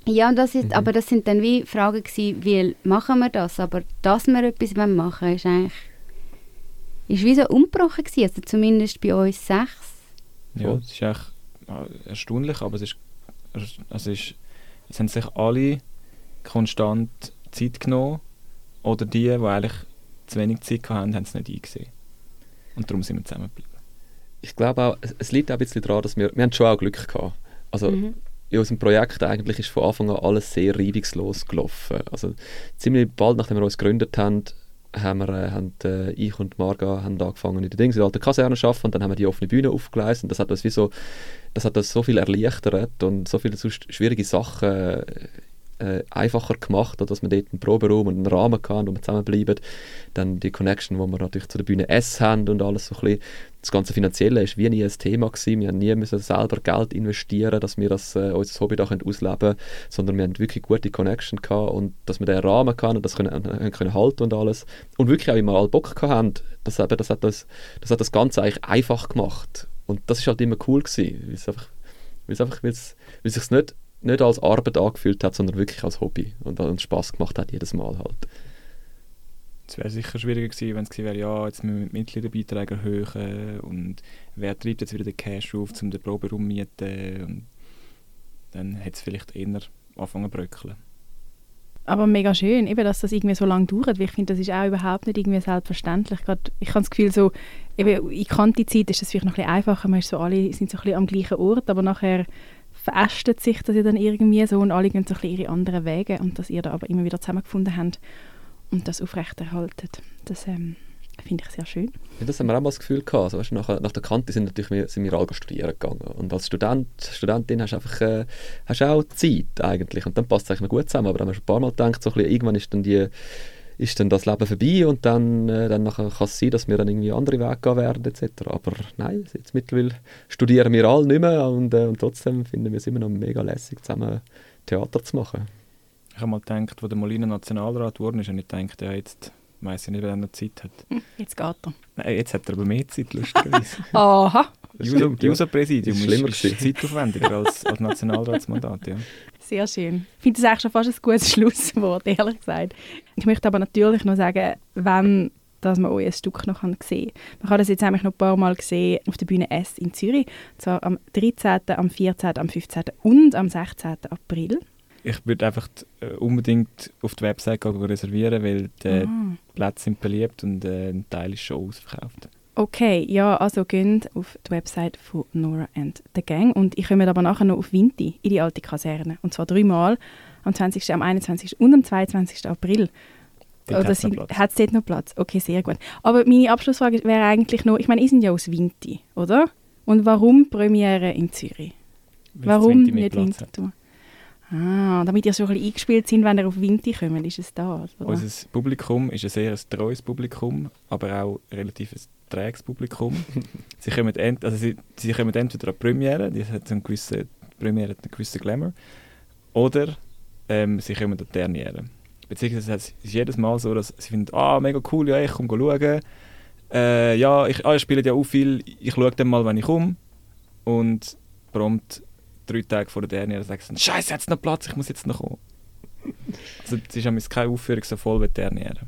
ja, das ist, Mhm. aber das sind dann wie Fragen gewesen, wie machen wir das? Aber dass wir etwas machen wollen, ist eigentlich ist wie so umgebrochen gewesen, also zumindest bei uns sechs. Ja, es ist echt erstaunlich, aber es ist, also es ist, es haben sich alle konstant Zeit genommen oder die, die eigentlich zu wenig Zeit hatten, haben es nicht eingesehen. Und darum sind wir zusammengeblieben. Ich glaube auch, es, es liegt auch ein bisschen daran, dass wir, wir haben schon auch Glück gehabt. Also Mhm. in unserem Projekt eigentlich ist von Anfang an alles sehr reibungslos gelaufen. Also ziemlich bald, nachdem wir uns gegründet haben, haben, wir, äh, haben äh, ich und Marga haben angefangen in der Dings, in der alten Kaserne zu arbeiten und dann haben wir die offene Bühne aufgeleistet und das hat uns wie so, das hat uns so viel erleichtert und so viele so sch- schwierige Sachen äh, einfacher gemacht, dass wir dort einen Proberaum und einen Rahmen hatten, wo wir zusammenbleiben. Dann die Connection, die wir natürlich zu der Bühne S haben und alles so ein bisschen. Das ganze Finanzielle war wie nie ein Thema. Gewesen. Wir haben nie müssen selber Geld investieren dass wir das, äh, unser Hobby da ausleben können, sondern wir haben wirklich gute Connection gehabt und dass wir den Rahmen hatten und das können, äh, können halten und alles. Und wirklich auch immer alle Bock hatten, das, eben, das, hat das, das hat das Ganze eigentlich einfach gemacht. Und das war halt immer cool gewesen, weil es einfach, weil es einfach, weil es, weil es sich nicht nicht als Arbeit angefühlt hat, sondern wirklich als Hobby und uns Spaß gemacht hat jedes Mal halt. Es wäre sicher schwieriger gewesen, wenn es gewesen wäre, ja, jetzt müssen wir die Mitgliederbeiträge erhöhen und wer treibt jetzt wieder den Cash auf, um den Proberaum zu mieten und dann hätte es vielleicht eher anfangen zu bröckeln. Aber mega schön, eben, dass das irgendwie so lange dauert, weil ich finde, das ist auch überhaupt nicht irgendwie selbstverständlich. Gerade, ich habe das Gefühl, so, eben, in Kanti-Zeit ist das vielleicht noch ein bisschen einfacher, man ist so, alle sind so ein bisschen am gleichen Ort, aber nachher verästet sich das ja dann irgendwie so und alle gehen so ihre anderen Wege und dass ihr da aber immer wieder zusammengefunden habt und das aufrechterhaltet. Das ähm, finde ich sehr schön. Ja, das haben wir auch mal das Gefühl gehabt. Also, weißt, nach, nach der Kante sind, natürlich wir, sind wir alle studieren gegangen. Und als Student, Studentin hast du einfach äh, hast auch Zeit eigentlich. Und dann passt es eigentlich noch gut zusammen. Aber dann haben wir schon ein paar Mal gedacht, so ein bisschen, irgendwann ist dann die ist dann das Leben vorbei und dann, äh, dann kann es sein, dass wir dann irgendwie andere Wege gehen werden etc. Aber nein, jetzt mittlerweile studieren wir alle nicht mehr und, äh, und trotzdem finden wir es immer noch mega lässig, zusammen Theater zu machen. Ich habe mal gedacht, als der Molina Nationalrat geworden ist, habe ich gedacht, ja, jetzt weiß ich nicht, wer noch Zeit hat. Hm, jetzt geht er. Nein, jetzt hat er aber mehr Zeit, lustigerweise. Aha. User-Präsidium ist, ist zeitaufwendiger als, als Nationalratsmandat, ja. Sehr schön. Ich finde das eigentlich schon fast ein gutes Schlusswort, ehrlich gesagt. Ich möchte aber natürlich noch sagen, wenn dass man euer Stück noch sehen kann. Man kann das jetzt nämlich noch ein paar Mal sehen auf der Bühne S in Zürich, und zwar am 13., am 14., am 15. und am 16. April. Ich würde einfach äh, unbedingt auf die Website reservieren, weil die ah. Plätze sind beliebt und äh, ein Teil ist schon ausverkauft. Okay, ja, also geht auf die Website von Nora and the Gang und ich komme aber nachher noch auf Vinti in die alte Kaserne und zwar dreimal am 20., am 21. und am 22. April. Oder hat es dort noch Platz? Okay, sehr gut. Aber meine Abschlussfrage wäre eigentlich noch, ich meine, ihr seid ja aus Vinti, oder? Und warum Premiere in Zürich? Weil's warum nicht Winterthur? Ah, damit ihr so ein bisschen eingespielt sind, wenn ihr auf Vinti kommt, ist es da, oder? Unser Publikum ist ein sehr treues Publikum, aber auch relativ ein träges Publikum. sie, kommen ent also sie, sie kommen entweder an die Premiere, die hat einen gewissen, die Premiere hat einen gewissen Glamour, oder ähm, sie kommen an die Derniere. Beziehungsweise es ist jedes Mal so, dass sie finden, ah, mega cool, ja, ich komme schauen. Äh, ja, ich, ah, ich spiele ja auch viel, ich schaue dann mal, wenn ich komme. Und prompt drei Tage vor der Derniere sagen sie, Scheiße, jetzt noch Platz, ich muss jetzt noch kommen. Also es ist keine Aufführung so voll wie die Derniere.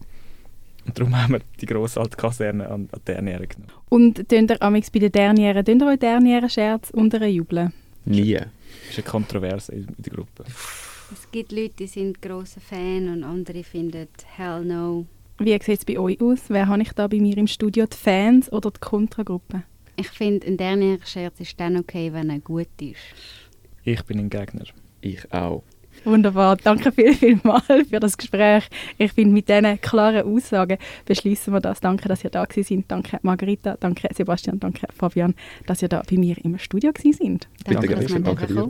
Und darum haben wir die grosse alte Kaserne an, an Derniere genommen. Und tönt ihr amix bei den Derniere, tönt ihr euch Derniere-Scherz unter jubeln? Nie. Das ist eine Kontroverse in der Gruppe. Es gibt Leute, die sind große Fan und andere finden Hell no. Wie sieht es bei euch aus? Wer habe ich da bei mir im Studio? Die Fans oder die Kontragruppe? Ich finde, ein Derniere-Scherz ist dann okay, wenn er gut ist. Ich bin ein Gegner. Ich auch. Wunderbar. Danke viel, viel mal für das Gespräch. Ich finde, mit diesen klaren Aussagen beschließen wir das. Danke, dass ihr da sind. Danke, Margarita. Danke, Sebastian. Danke, Fabian, dass ihr da bei mir im Studio sind. Bitte gerne. Danke dir.